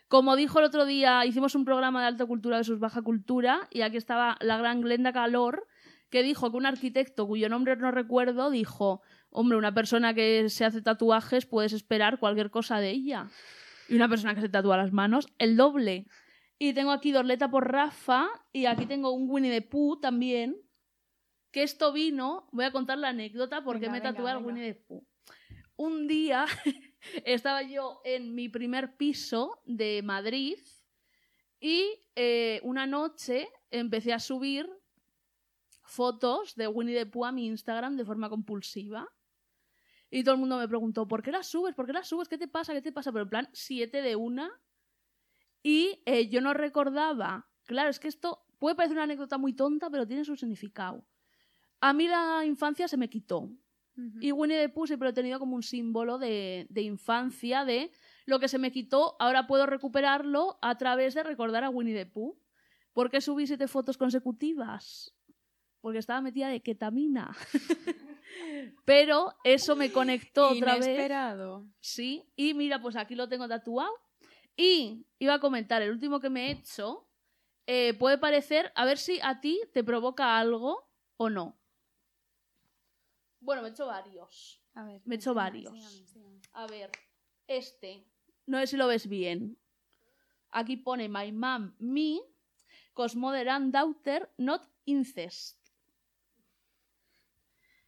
Como dijo el otro día, hicimos un programa de alta cultura versus baja cultura y aquí estaba la gran Glenda Calor, que dijo que un arquitecto cuyo nombre no recuerdo dijo, hombre, una persona que se hace tatuajes puedes esperar cualquier cosa de ella. Y una persona que se tatúa las manos, el doble. Y tengo aquí Dorleta por Rafa y aquí tengo un Winnie the Pooh también. Que esto vino, voy a contar la anécdota porque Venga, me tatué al. Winnie the Pooh. Un día estaba yo en mi primer piso de Madrid y eh, una noche empecé a subir fotos de Winnie the Pooh a mi Instagram de forma compulsiva. Y todo el mundo me preguntó, ¿por qué las subes? ¿Por qué las subes? ¿Qué te pasa? ¿Qué te pasa? Pero en plan, siete de una. Y eh, yo no recordaba. Claro, es que esto puede parecer una anécdota muy tonta, pero tiene su significado. A mí la infancia se me quitó. Y Winnie the Pooh siempre lo he tenido como un símbolo de, de infancia, de lo que se me quitó, ahora puedo recuperarlo a través de recordar a Winnie the Pooh. ¿Por qué subí siete fotos consecutivas? Porque estaba metida de ketamina. Pero eso me conectó otra vez. Inesperado. Sí, y mira, pues aquí lo tengo tatuado. Y iba a comentar, el último que me he hecho eh, puede parecer, a ver si a ti te provoca algo o no. Bueno, me he hecho varios. A ver, Me he hecho varios. A ver, este. No sé si lo ves bien. Aquí pone My Mom, Me, Cosmother and Daughter, Not Incest.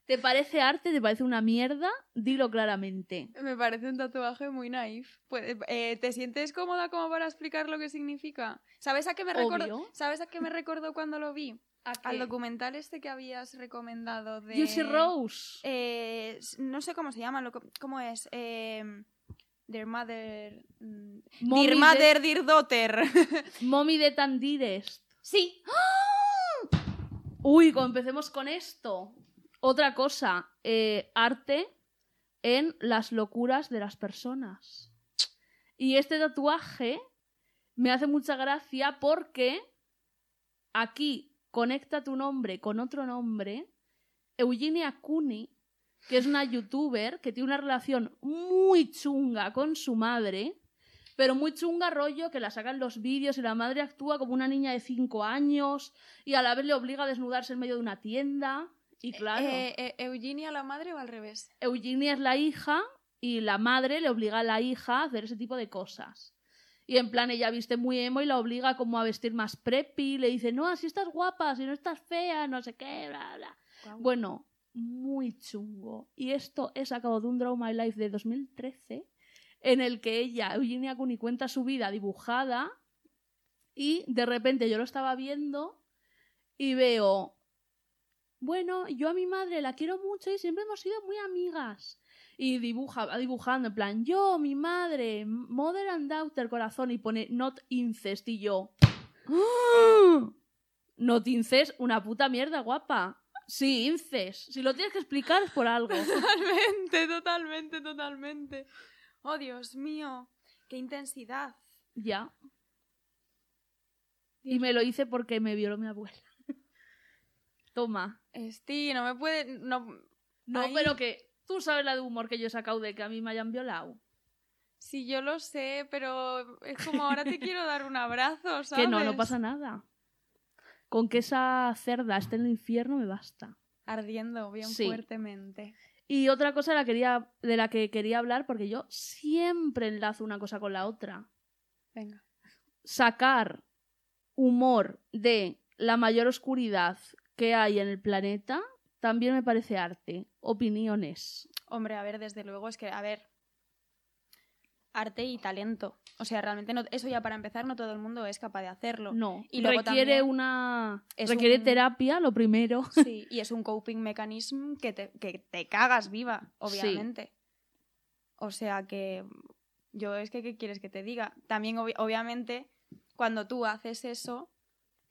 ¿Te parece arte? ¿Te parece una mierda? Dilo claramente. Me parece un tatuaje muy naif. Puede- eh, ¿Te sientes cómoda como para explicar lo que significa? ¿Sabes a qué me recordó? ¿Sabes a qué me recordó cuando lo vi? ¿A Al documental este que habías recomendado de Juicy Rose. Eh, no sé cómo se llama, lo, ¿cómo es? Eh, Dear Mother. mm, Mommy Dear de- Mother, Dear Daughter. Mommy de Tandires. sí. Uy, como empecemos con esto. Otra cosa, eh, arte en las locuras de las personas. Y este tatuaje me hace mucha gracia porque aquí conecta tu nombre con otro nombre. Eugenia Cooney, que es una youtuber que tiene una relación muy chunga con su madre, pero muy chunga rollo que la sacan los vídeos y la madre actúa como una niña de 5 años y a la vez le obliga a desnudarse en medio de una tienda. Y claro, Eh, eh, ¿Eugenia la madre o al revés? Eugenia es la hija y la madre le obliga a la hija a hacer ese tipo de cosas. Y en plan, ella viste muy emo y la obliga como a vestir más preppy. Le dice, no, así estás guapa, si no estás fea, no sé qué, bla, bla. Bueno, muy chungo. Y esto he sacado de un Draw My Life de 2013, en el que ella, Eugenia Cooney, cuenta su vida dibujada y de repente yo lo estaba viendo y veo, bueno, yo a mi madre la quiero mucho y siempre hemos sido muy amigas. Y dibuja, va dibujando en plan, yo, mi madre, mother and daughter, corazón, y pone not incest, y yo, ¡Ah! not incest, una puta mierda, guapa. Sí, inces. Si lo tienes que explicar es por algo. Totalmente, totalmente, totalmente. Oh, Dios mío, qué intensidad. ya. Y me lo hice porque me violó mi abuela. Toma. Esti, no me puede... No, No, pero que tú sabes la de humor que yo he sacado de que a mí me hayan violado. sí, yo lo sé, pero es como ahora te quiero dar un abrazo, ¿sabes? Que no, no pasa nada. Con que esa cerda esté en el infierno me basta. Ardiendo bien Sí. fuertemente. Y otra cosa la, quería, de la que quería hablar, porque yo siempre enlazo una cosa con la otra. Venga. Sacar humor de la mayor oscuridad que hay en el planeta también me parece arte. Opiniones. Hombre, a ver, desde luego es que, a ver, arte y talento. O sea, realmente no, eso ya para empezar no todo el mundo es capaz de hacerlo. No, Y luego requiere una es requiere un- terapia, lo primero. Sí, y es un coping mechanism que te, que te cagas viva, obviamente. O sea que yo es que, ¿qué quieres que te diga? También, obvi- obviamente, cuando tú haces eso,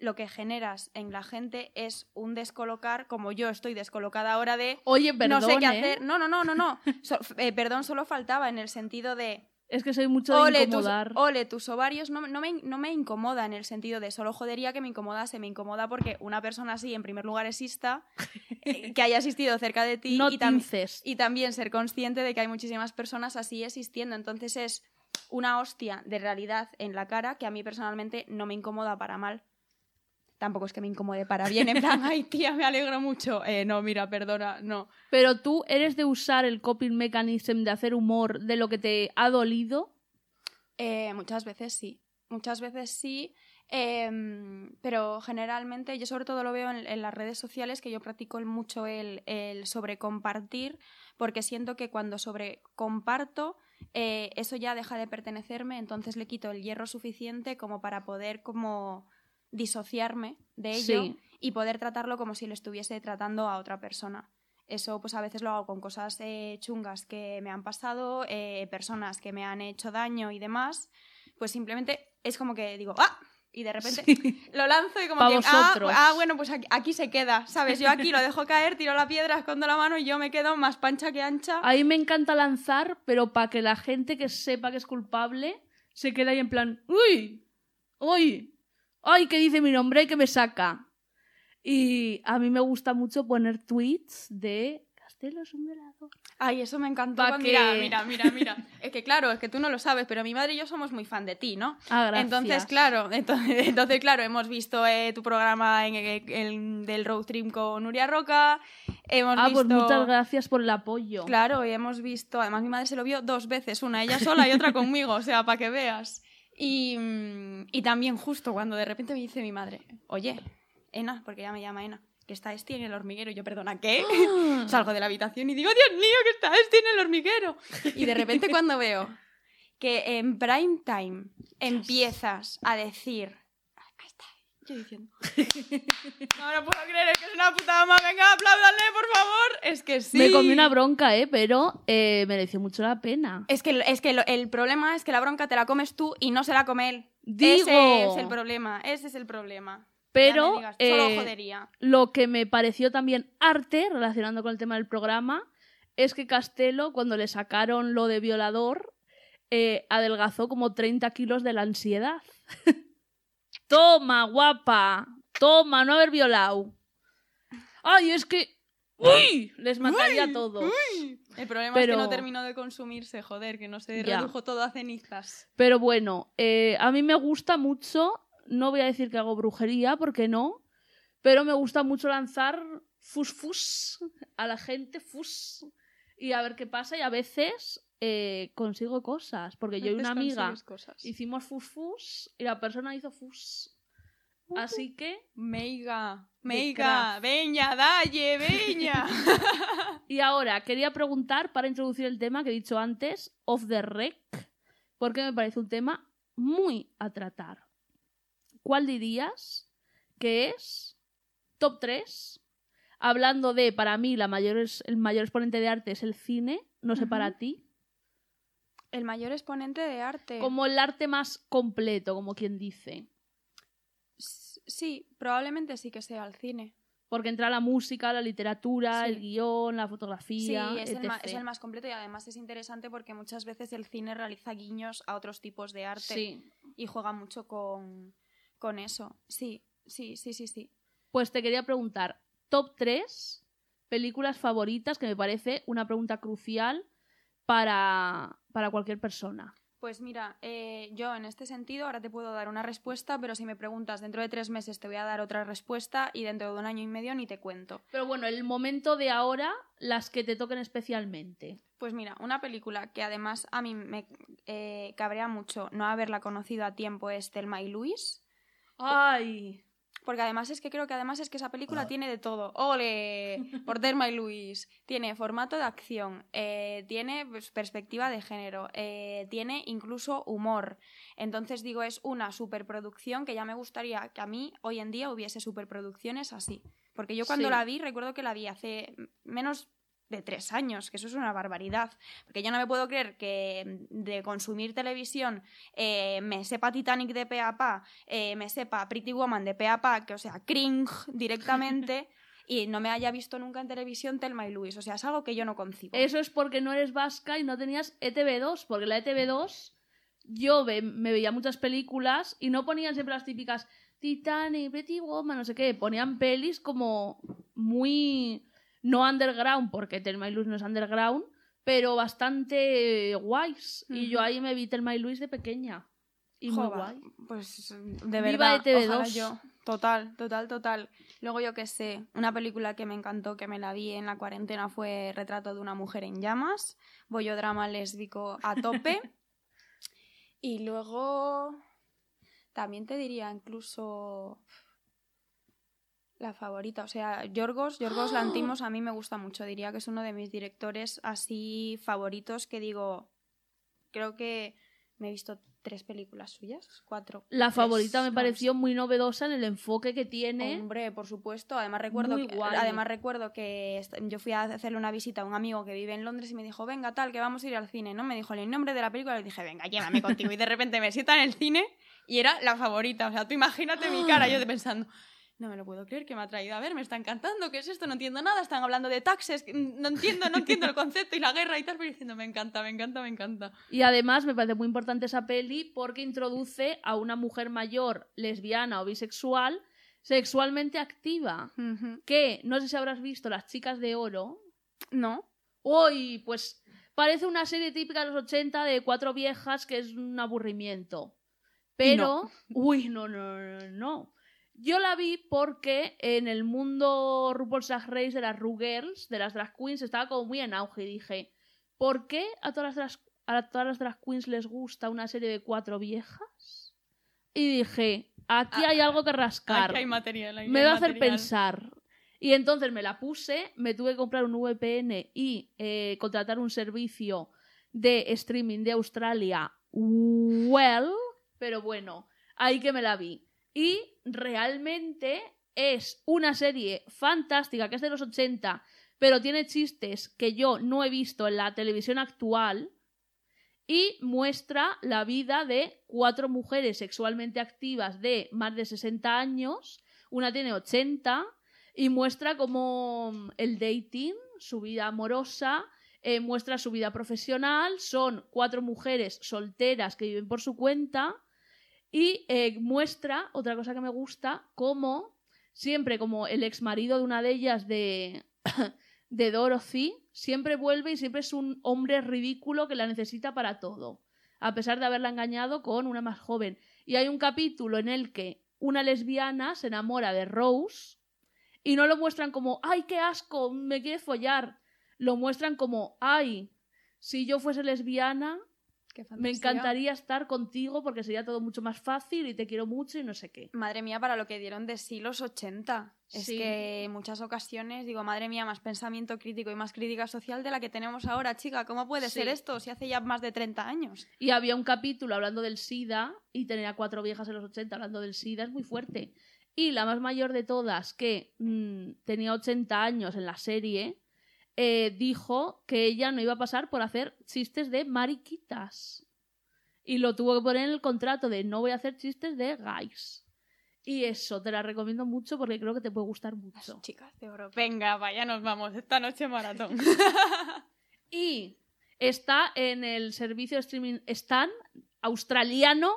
lo que generas en la gente es un descolocar, como yo estoy descolocada ahora de Oye, perdón, no sé qué ¿eh? hacer. No, no, no, no, no. So- eh, perdón, solo faltaba en el sentido de Es que soy mucho de ole tus, incomodar. ole, tus ovarios no, no me, no me incomoda en el sentido de solo jodería que me incomodase, me incomoda porque una persona así en primer lugar exista, eh, que haya existido cerca de ti no y, tam- y también ser consciente de que hay muchísimas personas así existiendo. Entonces es una hostia de realidad en la cara que a mí personalmente no me incomoda para mal. Tampoco es que me incomode para bien, en plan, ay tía, me alegro mucho. Eh, no, mira, perdona, no. Pero tú eres de usar el coping mechanism de hacer humor de lo que te ha dolido. Eh, muchas veces sí. Muchas veces sí. em, pero generalmente yo sobre todo lo veo en, en las redes sociales que yo practico mucho el, el sobrecompartir porque siento que cuando sobrecomparto eh, eso ya deja de pertenecerme entonces le quito el hierro suficiente como para poder como disociarme de ello Sí. y poder tratarlo como si le estuviese tratando a otra persona. Eso pues a veces lo hago con cosas eh, chungas que me han pasado, eh, personas que me han hecho daño y demás. Pues simplemente es como que digo, ¡ah! Y de repente lo lanzo y como que, ah, ah, bueno, pues aquí, aquí se queda, ¿sabes? Yo aquí lo dejo caer, tiro la piedra, escondo la mano y yo me quedo más pancha que ancha. A mí me encanta lanzar, pero para que la gente que sepa que es culpable se quede ahí en plan, ¡Uy! ¡Uy! ¡Ay, que dice mi nombre y que me saca! Y a mí me gusta mucho poner tweets de Castelo es un. Ay, eso me encantó. Pa' cuando- que- Mira, mira, mira, mira. Es que claro, es que tú no lo sabes, pero mi madre y yo somos muy fan de ti, ¿no? Ah, gracias. Entonces, claro, entonces, entonces, claro, hemos visto eh, tu programa en, el- el- del Road Trip con Nuria Roca. Hemos Ah, visto... pues muchas gracias por el apoyo. Claro, y hemos visto, además mi madre se lo vio dos veces, una ella sola y otra conmigo, o sea, para que veas. Y, mm, y también justo cuando de repente me dice mi madre, oye, Ena, porque ella me llama Ena, que está Esti en el hormiguero. Y yo, perdona, ¿qué? Salgo de la habitación y digo, Dios mío, que está Esti en el hormiguero. Y de repente cuando veo que en prime time empiezas a decir, yo diciendo, no, no puedo creer, es que es una puta mamá, venga, apláudanle, por favor. Es que sí. Me comí una bronca, ¿eh? Pero eh, mereció mucho la pena. Es que, es que lo- el problema es que la bronca te la comes tú y no se la come él. Digo. Ese es el problema, ese es el problema. Pero, digas, solo eh, jodería. Lo que me pareció también arte, relacionando con el tema del programa, es que Castelo, cuando le sacaron lo de violador, eh, adelgazó como 30 kilos de la ansiedad. Toma, guapa. Toma, no haber violado. Ay, es que... ¡Uy! Les mataría a todos. El problema pero- es que no terminó de consumirse, joder, que no se Ya. redujo todo a cenizas. Pero bueno, eh, a mí me gusta mucho, no voy a decir que hago brujería, porque no, pero me gusta mucho lanzar fus fus a la gente, fus, y a ver qué pasa, y a veces eh, consigo cosas, porque yo y una amiga cosas. hicimos fus fus y la persona hizo fus. Así que, Meiga, meiga, veña, dalle, veña. y ahora quería preguntar para introducir el tema que he dicho antes, off the rec, porque me parece un tema muy a tratar. ¿Cuál dirías que es top 3? Hablando de, para mí, la mayor el mayor exponente de arte es el cine, no sé para ti, El mayor exponente de arte. como el arte más completo, como quien dice. Sí, probablemente sí que sea el cine. Porque entra la música, la literatura, Sí. el guion, la Sí, fotografía, es el, ma- es etc.. el más completo y además es interesante porque muchas veces el cine realiza guiños a otros tipos de arte Sí. y juega mucho con, con eso. Sí, sí, sí, sí, sí. Pues te quería preguntar, top 3 películas favoritas, que me parece una pregunta crucial para, para cualquier persona. Pues mira, eh, yo en este sentido ahora te puedo dar una respuesta, pero si me preguntas dentro de tres meses te voy a dar otra respuesta y dentro de un año y medio ni te cuento. Pero bueno, el momento de ahora, las que te toquen especialmente. Pues mira, una película que además a mí me eh, cabrea mucho no haberla conocido a tiempo es Thelma y Luis. ¡Ay! Porque además es que creo que además es que esa película tiene de todo. ¡Ole! Por Thelma y Luis. Tiene formato de acción, eh, tiene pues, perspectiva de género, eh, tiene incluso humor. Entonces digo, es una superproducción que ya me gustaría que a mí hoy en día hubiese superproducciones así. Porque yo cuando Sí. la vi, recuerdo que la vi hace menos de tres años, que eso es una barbaridad. Porque yo no me puedo creer que de consumir televisión eh, me sepa Titanic de pe a pa, eh, me sepa Pretty Woman de pe a pa, que o sea, cringe directamente, y no me haya visto nunca en televisión Telma y Luis. O sea, es algo que yo no concibo. Eso es porque no eres vasca y no tenías E ETV2, porque la ETV2 yo ve- me veía muchas películas y no ponían siempre las típicas Titanic, Betty Woman, no sé qué, ponían pelis como muy no underground, porque Telma y Luis no es underground, pero bastante guays. Y yo ahí me vi Telma y Luis de pequeña. Y muy guay. Pues de Viva verdad, ETV2. ojalá yo. Total, total, total. Luego yo que sé, una película que me encantó, que me la vi en la cuarentena fue Retrato de una mujer en llamas, bollodrama lésbico a tope. y luego también te diría incluso la favorita, o sea, Yorgos, Yorgos Lantimos a mí me gusta mucho, diría que es uno de mis directores así favoritos que digo, creo que me he visto tres películas suyas, cuatro. La tres, favorita me pareció muy novedosa en el enfoque que tiene. Hombre, por supuesto. Además recuerdo, Muy que, guay. además recuerdo que yo fui a hacerle una visita a un amigo que vive en Londres y me dijo, venga, tal, que vamos a ir al cine, ¿no? Me dijo el nombre de la película y le dije, venga, llévame contigo. Y de repente me sienta en el cine y era la favorita. O sea, tú imagínate mi cara, yo de pensando, no me lo puedo creer que me ha traído a ver, me está encantando, ¿qué es esto? No entiendo nada, están hablando de taxes, no entiendo, no entiendo el concepto y la guerra y tal, pero diciendo, me encanta, me encanta, me encanta. Y además me parece muy importante esa peli porque introduce a una mujer mayor, lesbiana o bisexual, sexualmente activa. Que no sé si habrás visto Las Chicas de Oro. No, Uy, pues parece una serie típica de los 80 de cuatro viejas que es un aburrimiento. Pero, uy, no, no, no, no. Yo la vi porque en el mundo RuPaul's Drag Race de las Girls, de las drag queens, estaba como muy en auge y dije, ¿por qué a todas las drag, a todas las drag queens les gusta una serie de cuatro viejas? Y dije, aquí hay algo que rascar aquí hay material. aquí me va a hacer pensar. Y entonces me la puse, me tuve que comprar un VPN y eh, contratar un servicio de streaming de Australia. Well, pero bueno, ahí que me la vi. Y realmente es una serie fantástica, que es de los 80, pero tiene chistes que yo no he visto en la televisión actual y muestra la vida de cuatro mujeres sexualmente activas de más de 60 años, una tiene 80, y muestra como el dating, su vida amorosa, eh, muestra su vida profesional, son cuatro mujeres solteras que viven por su cuenta, y eh, muestra, otra cosa que me gusta, como siempre como el ex marido de una de ellas de, de Dorothy, siempre vuelve y siempre es un hombre ridículo que la necesita para todo, a pesar de haberla engañado con una más joven. Y hay un capítulo en el que una lesbiana se enamora de Rose y no lo muestran como, ay, qué asco, me quiere follar. Lo muestran como, ay, si yo fuese lesbiana, me fantasía. encantaría estar contigo porque sería todo mucho más fácil y te quiero mucho y no sé qué. Madre mía, para lo que dieron de sí los 80. Es Sí. que en muchas ocasiones digo, madre mía, más pensamiento crítico y más crítica social de la que tenemos ahora, chica. ¿Cómo puede Sí. ser esto si hace ya más de 30 años? Y había un capítulo hablando del SIDA y tenía cuatro viejas en los 80 hablando del SIDA, es muy fuerte. Y la más mayor de todas, que mm, tenía 80 años en la serie, eh, dijo que ella no iba a pasar por hacer chistes de mariquitas. Y lo tuvo que poner en el contrato de no voy a hacer chistes de guys. Y eso, te la recomiendo mucho porque creo que te puede gustar Las mucho. chicas de oro. Venga, vaya, nos vamos esta noche maratón. Y está en el servicio de streaming Stan australiano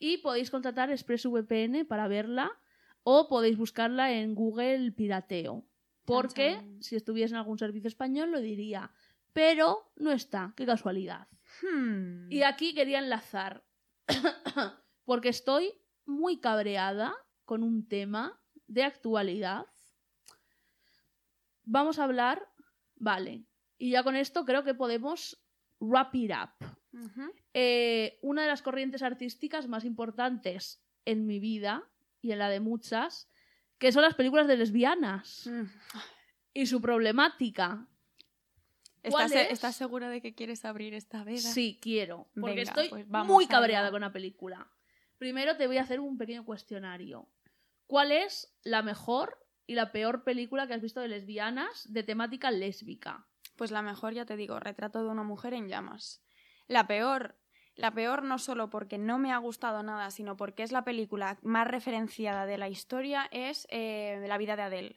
y podéis contratar ExpressVPN para verla o podéis buscarla en Google Pirateo. Porque Chan, si estuviese en algún servicio español lo diría. Pero no está, qué casualidad. Hmm. Y aquí quería enlazar, porque estoy muy cabreada con un tema de actualidad. Vamos a hablar, vale, y ya con esto creo que podemos wrap it up. Eh, una de las corrientes artísticas más importantes en mi vida y en la de muchas, que son las películas de lesbianas Mm. y su problemática. ¿Cuál ¿Estás, es? estás segura de que quieres abrir esta veda? Sí, quiero. Porque Venga, estoy pues muy cabreada con la película. Primero te voy a hacer un pequeño cuestionario. ¿Cuál es la mejor y la peor película que has visto de lesbianas de temática lésbica? Pues la mejor, ya te digo, retrato de una mujer en llamas. La peor, la peor no solo porque no me ha gustado nada, sino porque es la película más referenciada de la historia, es eh, La vida de Adele.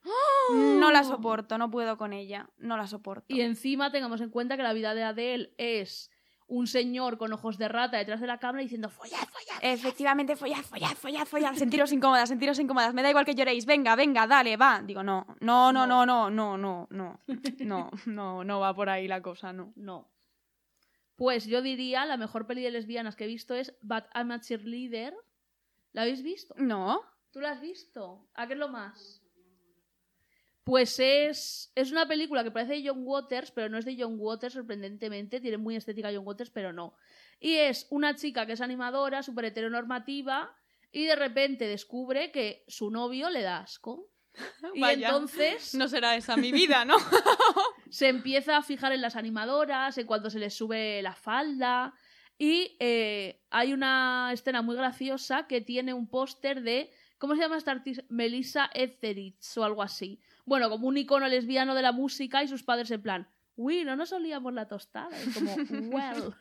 No la soporto, no puedo con ella, no la soporto. Y encima tengamos en cuenta que la vida de Adele es un señor con ojos de rata detrás de la cámara diciendo follad, follad. Efectivamente, follad, follad, follad, follad. Sentiros incómodas, sentiros incómodas. Me da igual que lloréis. Venga, venga, dale, va. Digo, no, no, no, no, no, no, no, no. No, no, no va por ahí la cosa, no. No. Pues yo diría la mejor peli de lesbianas que he visto es But I'm a Cheerleader. ¿La habéis visto? No. ¿Tú la has visto? ¿A qué es lo más? Pues es, es una película que parece de John Waters, pero no es de John Waters, sorprendentemente. Tiene muy estética John Waters, pero no. Y es una chica que es animadora, súper heteronormativa, y de repente descubre que su novio le da asco. Y entonces No será esa mi vida, ¿no? se empieza a fijar en las animadoras, en cuando se les sube la falda. Y eh, hay una escena muy graciosa que tiene un póster de. ¿Cómo se llama esta artista? Melissa Etheridge o algo así. Bueno, como un icono lesbiano de la música y sus padres en plan. Uy, no nos olíamos la tostada. Y como, well.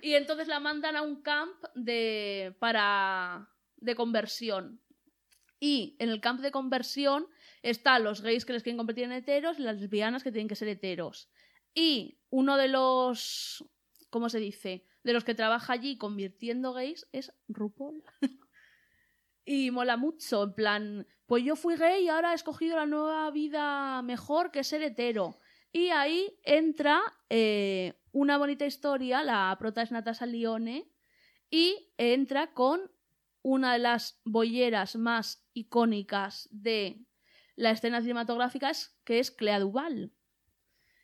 y entonces la mandan a un camp de. para. de conversión. Y en el camp de conversión están los gays que les quieren convertir en heteros y las lesbianas que tienen que ser heteros. Y uno de los. ¿Cómo se dice? De los que trabaja allí convirtiendo gays es RuPaul. y mola mucho, en plan, pues yo fui gay y ahora he escogido la nueva vida mejor que ser hetero. Y ahí entra eh, una bonita historia, la prota es Natasha Lione, y entra con una de las bolleras más icónicas de la escena cinematográfica, es- que es Clea Duval.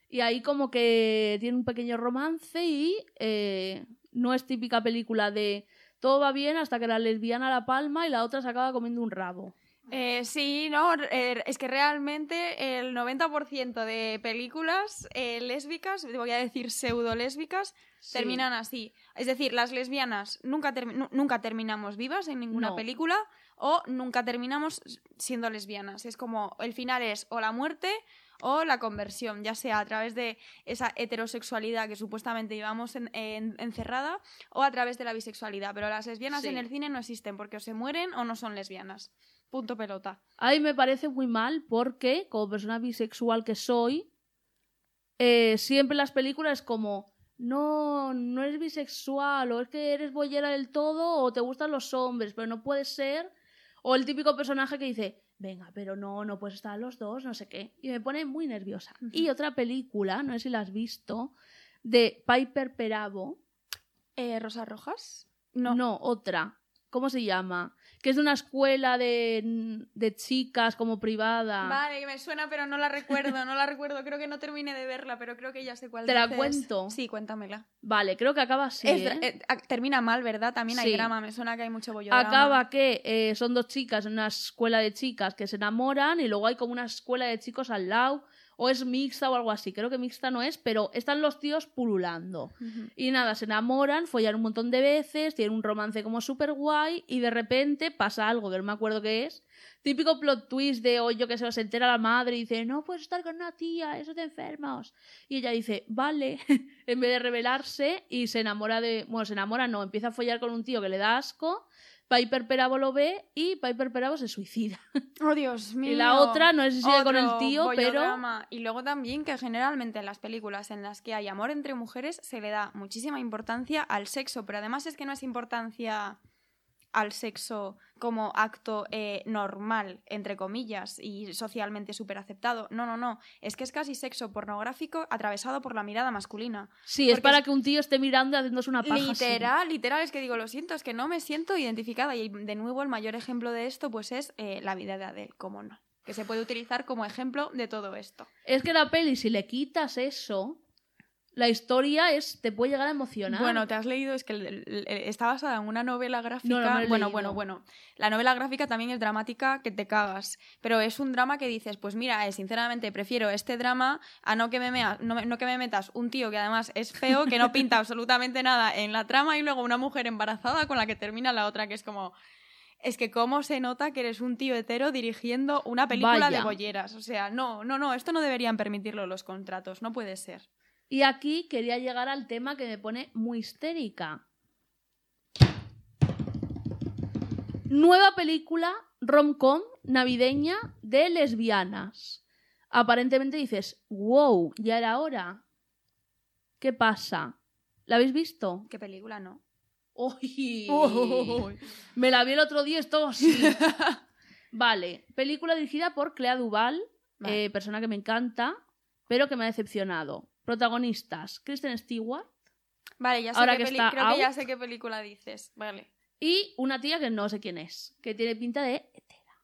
Y ahí como que tiene un pequeño romance y eh, no es típica película de todo va bien hasta que la lesbiana la palma y la otra se acaba comiendo un rabo. Eh, sí, no, eh, es que realmente el 90% de películas eh, lésbicas, voy a decir pseudo lésbicas, Sí. terminan así. Es decir, las lesbianas nunca, nunca terminamos vivas en ninguna No. película o nunca terminamos siendo lesbianas. Es como el final es o la muerte o la conversión, ya sea a través de esa heterosexualidad que supuestamente llevamos en- en- encerrada o a través de la bisexualidad. Pero las lesbianas Sí. en el cine no existen porque o se mueren o no son lesbianas. Punto pelota. Ahí me parece muy mal porque, como persona bisexual que soy, eh, siempre en las películas como, no, no eres bisexual, o es que eres bollera del todo, o te gustan los hombres, pero no puedes ser. O el típico personaje que dice, venga, pero no, no puedes estar los dos, no sé qué. Y me pone muy nerviosa. Y otra película, no sé si la has visto, de Piper Perabo. Eh, ¿Rosa Rojas? No. otra. ¿Cómo se llama? Que es de una escuela de, de chicas como privada. Vale, que me suena, pero no la recuerdo, no la recuerdo. Creo que no terminé de verla, pero creo que ya sé cuál ¿Te la cuento? Sí, cuéntamela. Vale, creo que acaba así. Es- ¿eh? eh, termina mal, ¿verdad? También hay Sí. drama, me suena que hay mucho bollo. Acaba que eh, son dos chicas en una escuela de chicas que se enamoran y luego hay como una escuela de chicos al lado. O es mixta o algo así. Creo que mixta no es, pero están los tíos pululando. Y nada, se enamoran, follan un montón de veces, tienen un romance como súper guay y de repente pasa algo que no me acuerdo qué es. Típico plot twist de hoy yo que se os entera la madre y dice, no puedes estar con una tía, eso de enfermos. Y ella dice, vale, en vez de rebelarse y se enamora de... Bueno, se enamora no, empieza a follar con un tío que le da asco, Piper Perabo lo ve y Piper Perabo se suicida. Oh, Dios mío. Y la otra, no sé si sigue con el tío, pero-. Y luego también que generalmente en las películas en las que hay amor entre mujeres se le da muchísima importancia al sexo, pero además es que no es importancia al sexo como acto eh, normal, entre comillas, y socialmente súper aceptado. No, no, no. Es que es casi sexo pornográfico atravesado por la mirada masculina. Sí, es para es- que un tío esté mirando y haciéndose una paja. así. Literal, literal, es que digo, lo siento, es que no me siento identificada. Y de nuevo, el mayor ejemplo de esto, pues es eh, la vida de Adele, cómo no. Que se puede utilizar como ejemplo de todo esto. Es que la peli, si le quitas eso, la historia es te puede llegar a emocionar. Bueno, te has leído, es que está basada en una novela gráfica. No, no bueno, leído. bueno, bueno. La novela gráfica también es dramática que te cagas. Pero es un drama que dices, pues mira, eh, sinceramente prefiero este drama a no que, me mea- no, que me metas un tío que además es feo, que no pinta absolutamente nada en la trama y luego una mujer embarazada con la que termina la otra, que es como. Es que cómo se nota que eres un tío hetero dirigiendo una película de bolleras. O sea, no, no, no, esto no deberían permitirlo los contratos, no puede ser. Y aquí quería llegar al tema que me pone muy histérica. Nueva película rom-com navideña de lesbianas. Aparentemente dices, wow, ya era hora. ¿Qué pasa? ¿La habéis visto? ¿Qué película, no? Uy. Uy. Me la vi el otro día, esto sí. vale, película dirigida por Clea Duval, Vale. eh, persona que me encanta, pero que me ha decepcionado. Protagonistas, Kristen Stewart Vale, ya sé Ahora qué que está creo que ya sé qué película dices. Vale. y una tía que no sé quién es, que tiene pinta de hetera.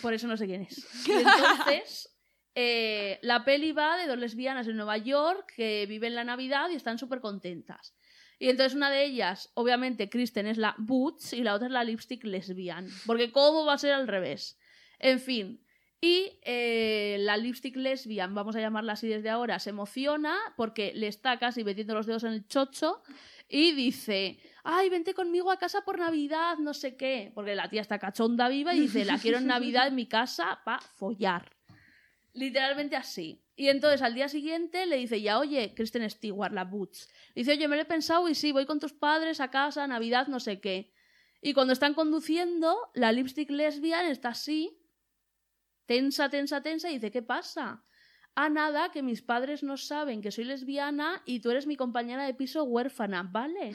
Por eso no sé quién es. Y entonces, eh, la peli va de dos lesbianas en Nueva York que viven la Navidad y están súper contentas. Y entonces una de ellas, obviamente, Kristen es la Boots y la otra es la Lipstick Lesbian. Porque ¿cómo va a ser al revés? En fin. Y eh, la Lipstick Lesbian, vamos a llamarla así desde ahora, se emociona porque le está casi metiendo los dedos en el chocho y dice, ay, vente conmigo a casa por Navidad, no sé qué. Porque la tía está cachonda viva y dice, la quiero en Navidad en mi casa para follar. Literalmente así. Y entonces al día siguiente le dice, ya oye, Kristen Stewart, la Boots. Dice, oye, me lo he pensado y sí, voy con tus padres a casa, Navidad, no sé qué. Y cuando están conduciendo, la lipstick lesbian está así, tensa, tensa, tensa, y dice, ¿qué pasa? Ah, nada, que mis padres no saben que soy lesbiana y tú eres mi compañera de piso huérfana, ¿vale?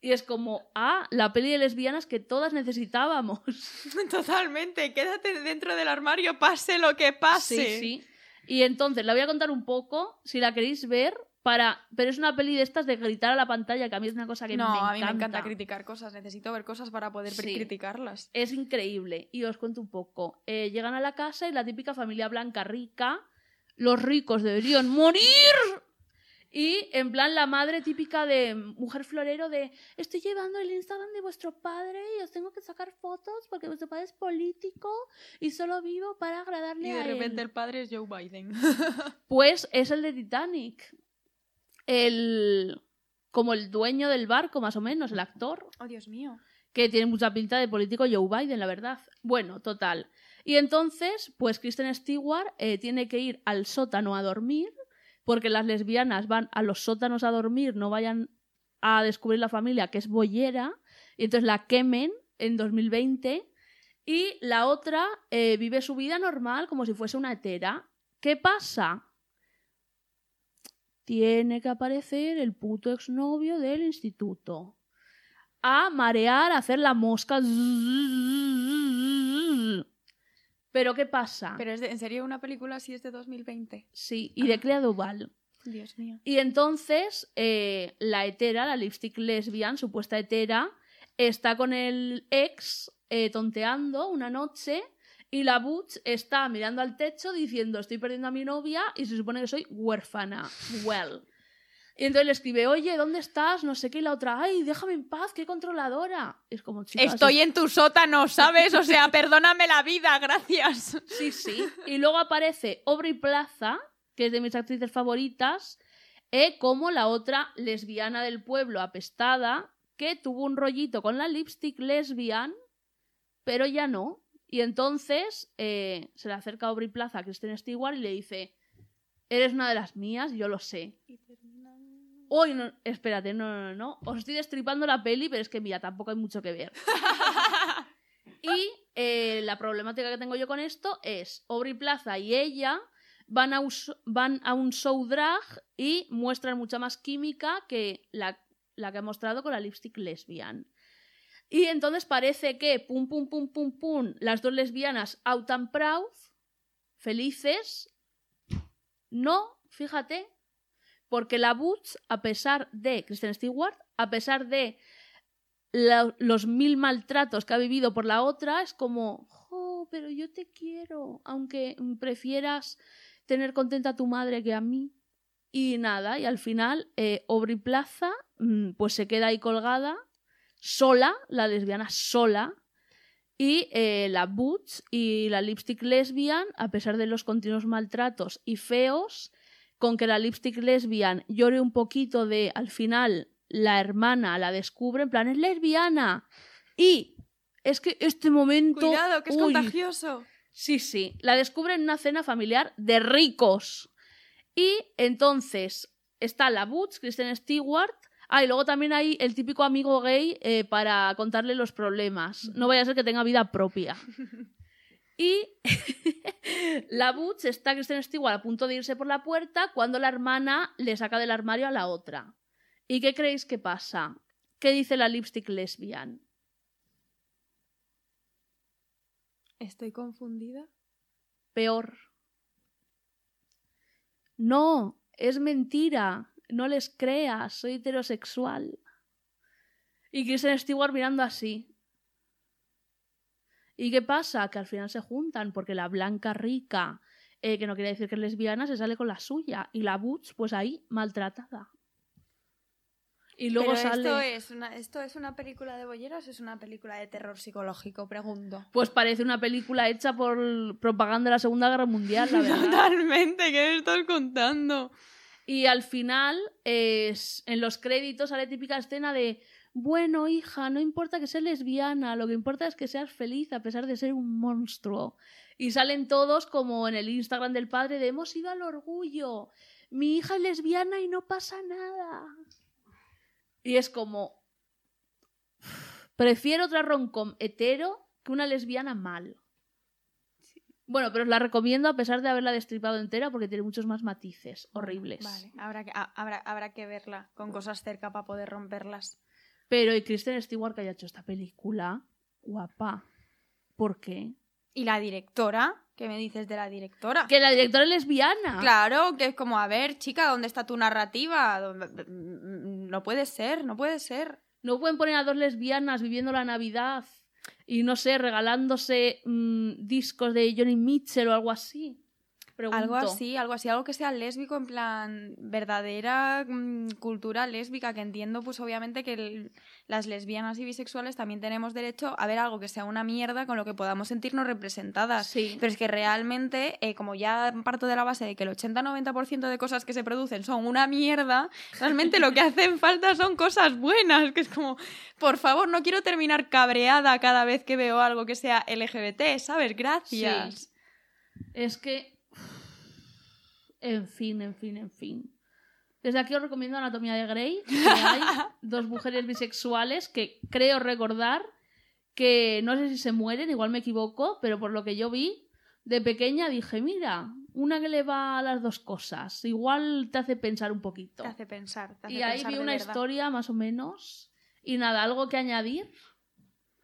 Y es como, ah, la peli de lesbianas que todas necesitábamos. Totalmente. Quédate dentro del armario, pase lo que pase. Sí, sí. Y entonces, la voy a contar un poco, si la queréis ver, para... pero es una peli de estas de gritar a la pantalla, que a mí es una cosa que no, me encanta. a mí me encanta criticar cosas. Necesito ver cosas para poder Sí. criticarlas. Es increíble. Y os cuento un poco. Eh, llegan a la casa y la típica familia blanca rica, los ricos deberían morir. Y en plan la madre típica de mujer florero de estoy llevando el Instagram de vuestro padre y os tengo que sacar fotos porque vuestro padre es político y solo vivo para agradarle Y de a repente él. el padre es Joe Biden. Pues es el de Titanic. El como el dueño del barco, más o menos, el actor oh, Dios mío. que tiene mucha pinta de político Joe Biden, la verdad. Bueno, total. Y entonces, pues Kristen Stewart eh, tiene que ir al sótano a dormir, porque las lesbianas van a los sótanos a dormir, no vayan a descubrir la familia que es boyera, y entonces la quemen en 2020. Y la otra eh, vive su vida normal como si fuese una hetera. ¿Qué pasa? Tiene que aparecer el puto exnovio del instituto a marear, a hacer la mosca. Pero ¿qué pasa? Pero es de- en serio una película así es de 2020. Sí, y de Clea Duval. Dios mío. Y entonces eh, la hetera, la lipstick lesbian, supuesta hetera, está con el ex eh, tonteando una noche y la Butch está mirando al techo diciendo estoy perdiendo a mi novia y se supone que soy huérfana. Well. Y entonces le escribe, oye, ¿dónde estás? No sé qué. Y la otra, ay, déjame en paz, qué controladora. Es como, chicas, Estoy en tu sótano, ¿sabes? O sea, perdóname la vida, gracias. Sí, sí. Y luego aparece Aubrey Plaza, que es de mis actrices favoritas, eh, como la otra lesbiana del pueblo apestada, que tuvo un rollito con la lipstick lesbian, pero ya no. Y entonces eh, se le acerca Aubrey Plaza a Kristen Stewart y le dice, eres una de las mías, yo lo sé. Hoy no, espérate, no, no, no, no. Os estoy destripando la peli, pero es que mira, tampoco hay mucho que ver. y eh, la problemática que tengo yo con esto es Aubrey Plaza y ella a, van a un show drag y muestran mucha más química que la, la que ha mostrado con la lipstick lesbian. Y entonces parece que pum pum pum pum pum las dos lesbianas out and proud, felices. No, fíjate, porque la Butch, a pesar de Kristen Stewart, a pesar de los mil maltratos que ha vivido por la otra, es como, jo, pero yo te quiero, aunque prefieras tener contenta a tu madre que a mí. Y nada, y al final, eh, Aubrey Plaza, mm, pues se queda ahí colgada, sola, la lesbiana sola, y eh, la Butch y la lipstick lesbian, a pesar de los continuos maltratos y feos, con que la lipstick lesbian llore un poquito de, al final, la hermana la descubre, en plan, es lesbiana. Y es que este momento... Cuidado, que es uy, contagioso. Sí, sí. La descubre en una cena familiar de ricos. Y entonces está la Butch, Kristen Stewart. Ah, y luego también hay el típico amigo gay eh, para contarle los problemas. No vaya a ser que tenga vida propia. Y la Butch está Kristen Stewart a punto de irse por la puerta cuando la hermana le saca del armario a la otra. ¿Y qué creéis que pasa? ¿Qué dice la lipstick lesbian? Estoy confundida. peor. No, es mentira. No les creas, soy heterosexual. Y Kristen Stewart mirando así. ¿Y qué pasa? Que al final se juntan porque la blanca rica, eh, que no quiere decir que es lesbiana, se sale con la suya. Y la Butch, pues ahí, maltratada. Y luego Pero sale... esto es, una, ¿esto es una película de bolleros o es una película de terror psicológico? Pregunto. Pues parece una película hecha por propaganda de la Segunda Guerra Mundial, la verdad. Totalmente, ¿qué me estás contando? Y al final, es, en los créditos, sale típica escena de bueno, hija, no importa que seas lesbiana, lo que importa es que seas feliz a pesar de ser un monstruo. Y salen todos como en el Instagram del padre de hemos ido al orgullo. Mi hija es lesbiana y no pasa nada. Y es como prefiero otra romcom hetero que una lesbiana mal. Bueno, pero os la recomiendo a pesar de haberla destripado entera porque tiene muchos más matices horribles. Vale, habrá que, ha- habrá, habrá que verla con cosas cerca para poder romperlas. Pero y Kristen Stewart que haya hecho esta película, guapa. ¿Por qué? ¿Y la directora? ¿Qué me dices de la directora? Que la directora es lesbiana. Claro, que es como, a ver, chica, ¿dónde está tu narrativa? ¿Dónde- No puede ser, no puede ser. No pueden poner a dos lesbianas viviendo la Navidad y no sé, regalándose mm, discos de Johnny Mitchell o algo así. Pregunto. Algo así, algo así, algo que sea lésbico, en plan verdadera mm, cultura lésbica, que entiendo, pues obviamente que el- las lesbianas y bisexuales también tenemos derecho a ver algo que sea una mierda con lo que podamos sentirnos representadas. Sí. Pero es que realmente, eh, como ya parto de la base de que el 80-90% de cosas que se producen son una mierda, realmente lo que hacen falta son cosas buenas, que es como, por favor, no quiero terminar cabreada cada vez que veo algo que sea LGBT, ¿sabes? Gracias. Es que. En fin, en fin, en fin. Desde aquí os recomiendo Anatomía de Grey. que hay dos mujeres bisexuales que creo recordar que no sé si se mueren, igual me equivoco, pero por lo que yo vi de pequeña dije, mira, una que le va a las dos cosas. Igual te hace pensar un poquito. Te hace pensar. Te hace Y ahí pensar vi una verdad. historia más o menos. Y nada, algo que añadir.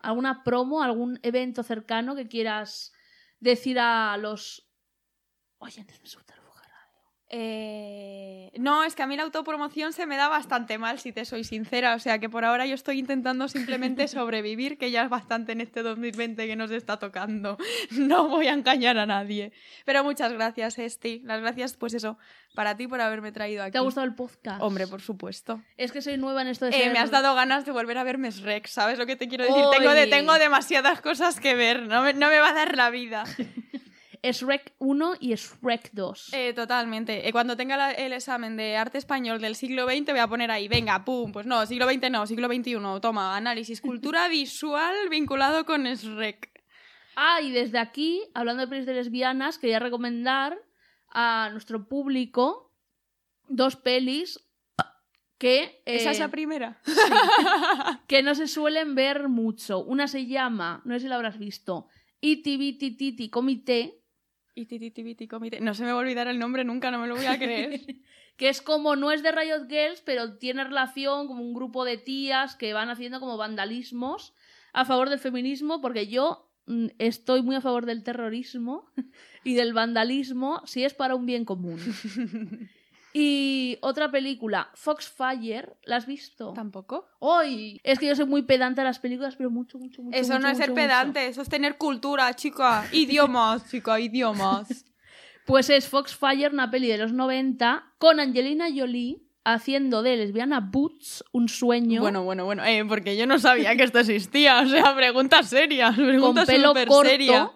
¿Alguna promo, algún evento cercano que quieras decir a los oyentes de? Eh, No, es que a mí la autopromoción se me da bastante mal, si te soy sincera. O sea que por ahora yo estoy intentando simplemente sobrevivir, que ya es bastante en este 2020 que nos está tocando. No voy a engañar a nadie. Pero muchas gracias, Esti. Las gracias, pues eso, para ti por haberme traído aquí. ¿Te ha gustado el podcast? Hombre, por supuesto. Es que soy nueva en esto de Eh, ser- me has dado ganas de volver a ver Mes Rex, ¿sabes lo que te quiero decir? Tengo, de, tengo demasiadas cosas que ver, no me, no me va a dar la vida. Shrek 1 y Shrek 2. Eh, totalmente. Eh, cuando tenga la- el examen de arte español del siglo XX voy a poner ahí, venga, pum, pues no, siglo XX no, siglo XXI, toma, análisis, cultura visual vinculado con SREC. Ah, y desde aquí, hablando de pelis de lesbianas, quería recomendar a nuestro público dos pelis que, ¿Esa es eh, la primera? que no se suelen ver mucho. Una se llama, no sé si la habrás visto, Iti Biti Titi Comité, No se me va a olvidar el nombre nunca, no me lo voy a creer. que es como, no es de Riot Girls, pero tiene relación como un grupo de tías que van haciendo como vandalismos a favor del feminismo, porque yo mm, estoy muy a favor del terrorismo y del vandalismo si es para un bien común. Y otra película, Foxfire, ¿la has visto? ¿Tampoco? ¡Ay! Es que yo soy muy pedante a las películas, pero mucho, mucho, mucho. Eso mucho, no es ser mucho, pedante, eso es tener cultura, chica. Idiomas, chica, idiomas. Pues es Foxfire, una peli de los 90, con Angelina Jolie haciendo de lesbiana Boots un sueño Bueno, bueno, bueno. Eh, porque yo no sabía que esto existía. O sea, preguntas serias. con Preguntas pelo súper corto serias.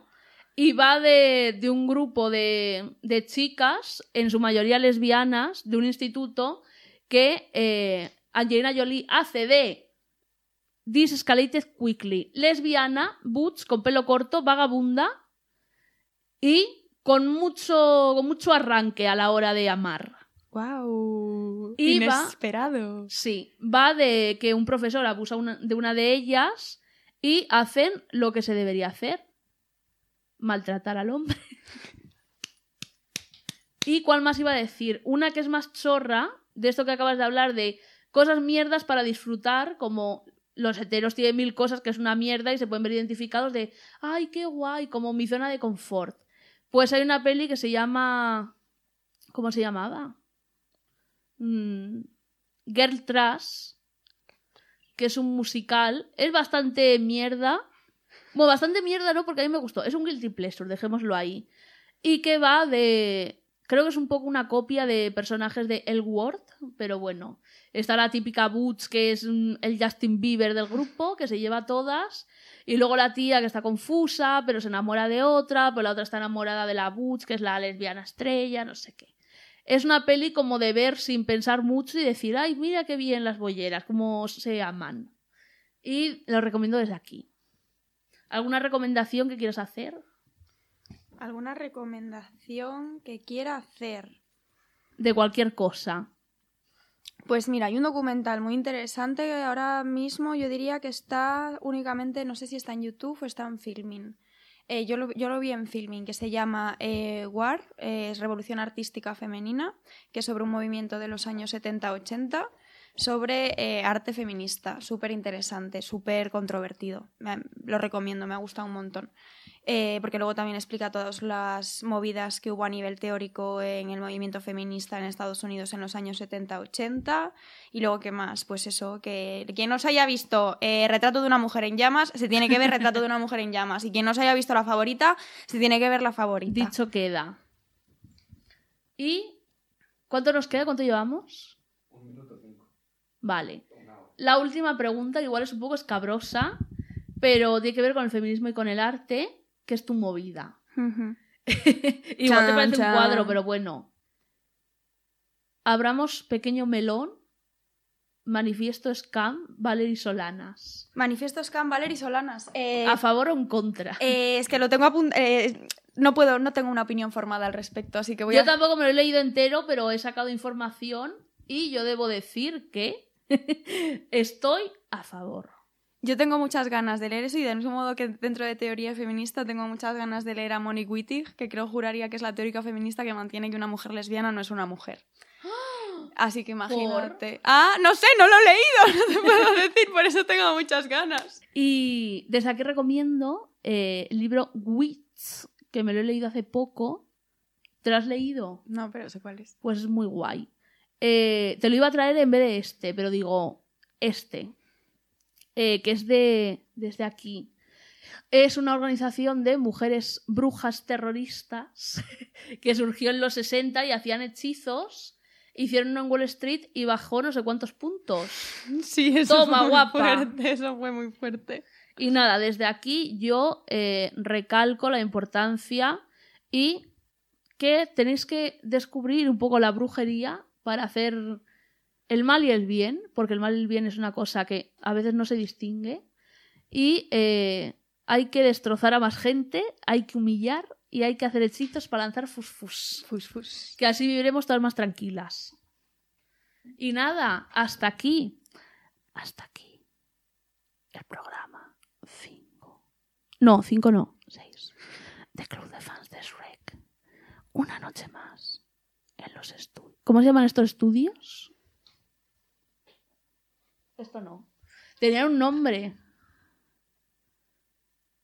Y va de, de un grupo de, de chicas, en su mayoría lesbianas, de un instituto que eh, Angelina Jolie hace de This Escalated Quickly, lesbiana, Boots, con pelo corto, vagabunda y con mucho, con mucho arranque a la hora de amar. Wow. Y va- Inesperado. Sí, va de que un profesor abusa una- de una de ellas y hacen lo que se debería hacer. Maltratar al hombre. ¿Y cuál más iba a decir? Una que es más chorra, de esto que acabas de hablar, de cosas mierdas para disfrutar, como los heteros tienen mil cosas que es una mierda y se pueden ver identificados de, ay, qué guay, como mi zona de confort. Pues hay una peli que se llama... ¿Cómo se llamaba? Mm, Girl Trash, que es un musical. Es bastante mierda. Bueno, bastante mierda, ¿no? Porque a mí me gustó. Es un guilty pleasure, dejémoslo ahí. Y que va de... Creo que es un poco una copia de personajes de Elworth, pero bueno. Está la típica Boots, que es el Justin Bieber del grupo, que se lleva todas. Y luego la tía que está confusa, pero se enamora de otra, pero la otra está enamorada de la Boots, que es la lesbiana estrella, no sé qué. Es una peli como de ver sin pensar mucho y decir, ay, mira qué bien las bolleras, cómo se aman. Y lo recomiendo desde aquí. ¿Alguna recomendación que quieras hacer? ¿Alguna recomendación que quiera hacer? De cualquier cosa. Pues mira, hay un documental muy interesante que ahora mismo yo diría que está únicamente, no sé si está en YouTube o está en Filming. Eh, yo, lo, yo lo vi en Filming, que se llama eh, WAR, eh, es Revolución Artística Femenina, que es sobre un movimiento de los años 70-80, sobre eh, arte feminista, súper interesante, súper controvertido. Me- lo recomiendo, me ha gustado un montón. Eh, porque luego también explica todas las movidas que hubo a nivel teórico en el movimiento feminista en Estados Unidos en los años 70-80. Y luego, ¿qué más? Pues eso, que quien no se haya visto eh, Retrato de una mujer en llamas, se tiene que ver Retrato de una mujer en llamas. Y quien no se haya visto La Favorita, se tiene que ver La Favorita. Dicho queda. ¿Y cuánto nos queda? ¿Cuánto llevamos? Vale. La última pregunta, que igual es un poco escabrosa, pero tiene que ver con el feminismo y con el arte, que es tu movida. Igual te parece chan. un cuadro, pero bueno. Abramos pequeño melón, manifiesto scam, Valery Solanas. Manifiesto Scam, Valery Solanas. Eh, ¿A favor o en contra? eh, es que lo tengo apuntado. no puedo, no tengo una opinión formada al respecto, así que voy Yo a. tampoco me lo he leído entero, pero he sacado información y yo debo decir que estoy a favor. Yo tengo muchas ganas de leer eso y del mismo modo que dentro de teoría feminista tengo muchas ganas de leer a Monique Wittig, que creo juraría que es la teórica feminista que mantiene que una mujer lesbiana no es una mujer. Así que imagínate. Ah, no sé, no lo he leído, no te puedo decir, por eso tengo muchas ganas. Y desde aquí recomiendo eh, el libro Wits, que me lo he leído hace poco. ¿Te lo has leído? No, pero sé cuál es. Pues es muy guay. Eh, te lo iba a traer en vez de este, pero digo este, eh, que es de desde aquí. Es una organización de mujeres brujas terroristas que surgió en los 60 y hacían hechizos. Hicieron uno en Wall Street y bajó no sé cuántos puntos. Sí, eso Toma, fue muy guapa. fuerte, eso fue muy fuerte. Y nada, desde aquí yo eh, recalco la importancia y que tenéis que descubrir un poco la brujería para hacer el mal y el bien, porque el mal y el bien es una cosa que a veces no se distingue. Y eh, hay que destrozar a más gente, hay que humillar y hay que hacer hechizos para lanzar fusfus. Fus, fus. Que así viviremos todas más tranquilas. Y nada, hasta aquí. Hasta aquí. El programa 5. No, 5 no, 6. De Club de Fans de Shrek. Una noche más en los estudios. ¿Cómo se llaman estos estudios? Esto no. Tenían un nombre.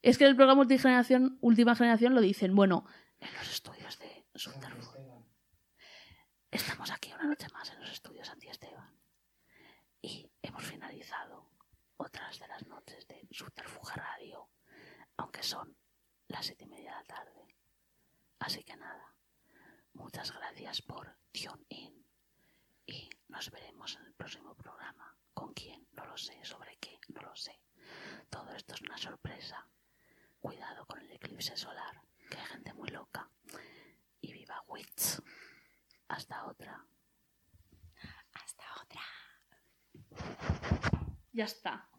Es que en el programa Multigeneración, Última Generación lo dicen. Bueno, en los estudios de Subterfuge. Estamos aquí una noche más en los estudios Antiesteban. Y hemos finalizado otras de las noches de Subterfuge Radio. Aunque son las siete y media de la tarde. Así que nada. Muchas gracias por tune in. Y nos veremos en el próximo programa. ¿Con quién? No lo sé. ¿Sobre qué? No lo sé. Todo esto es una sorpresa. Cuidado con el eclipse solar, que hay gente muy loca. Y viva Wits. Hasta otra. Hasta otra. Ya está.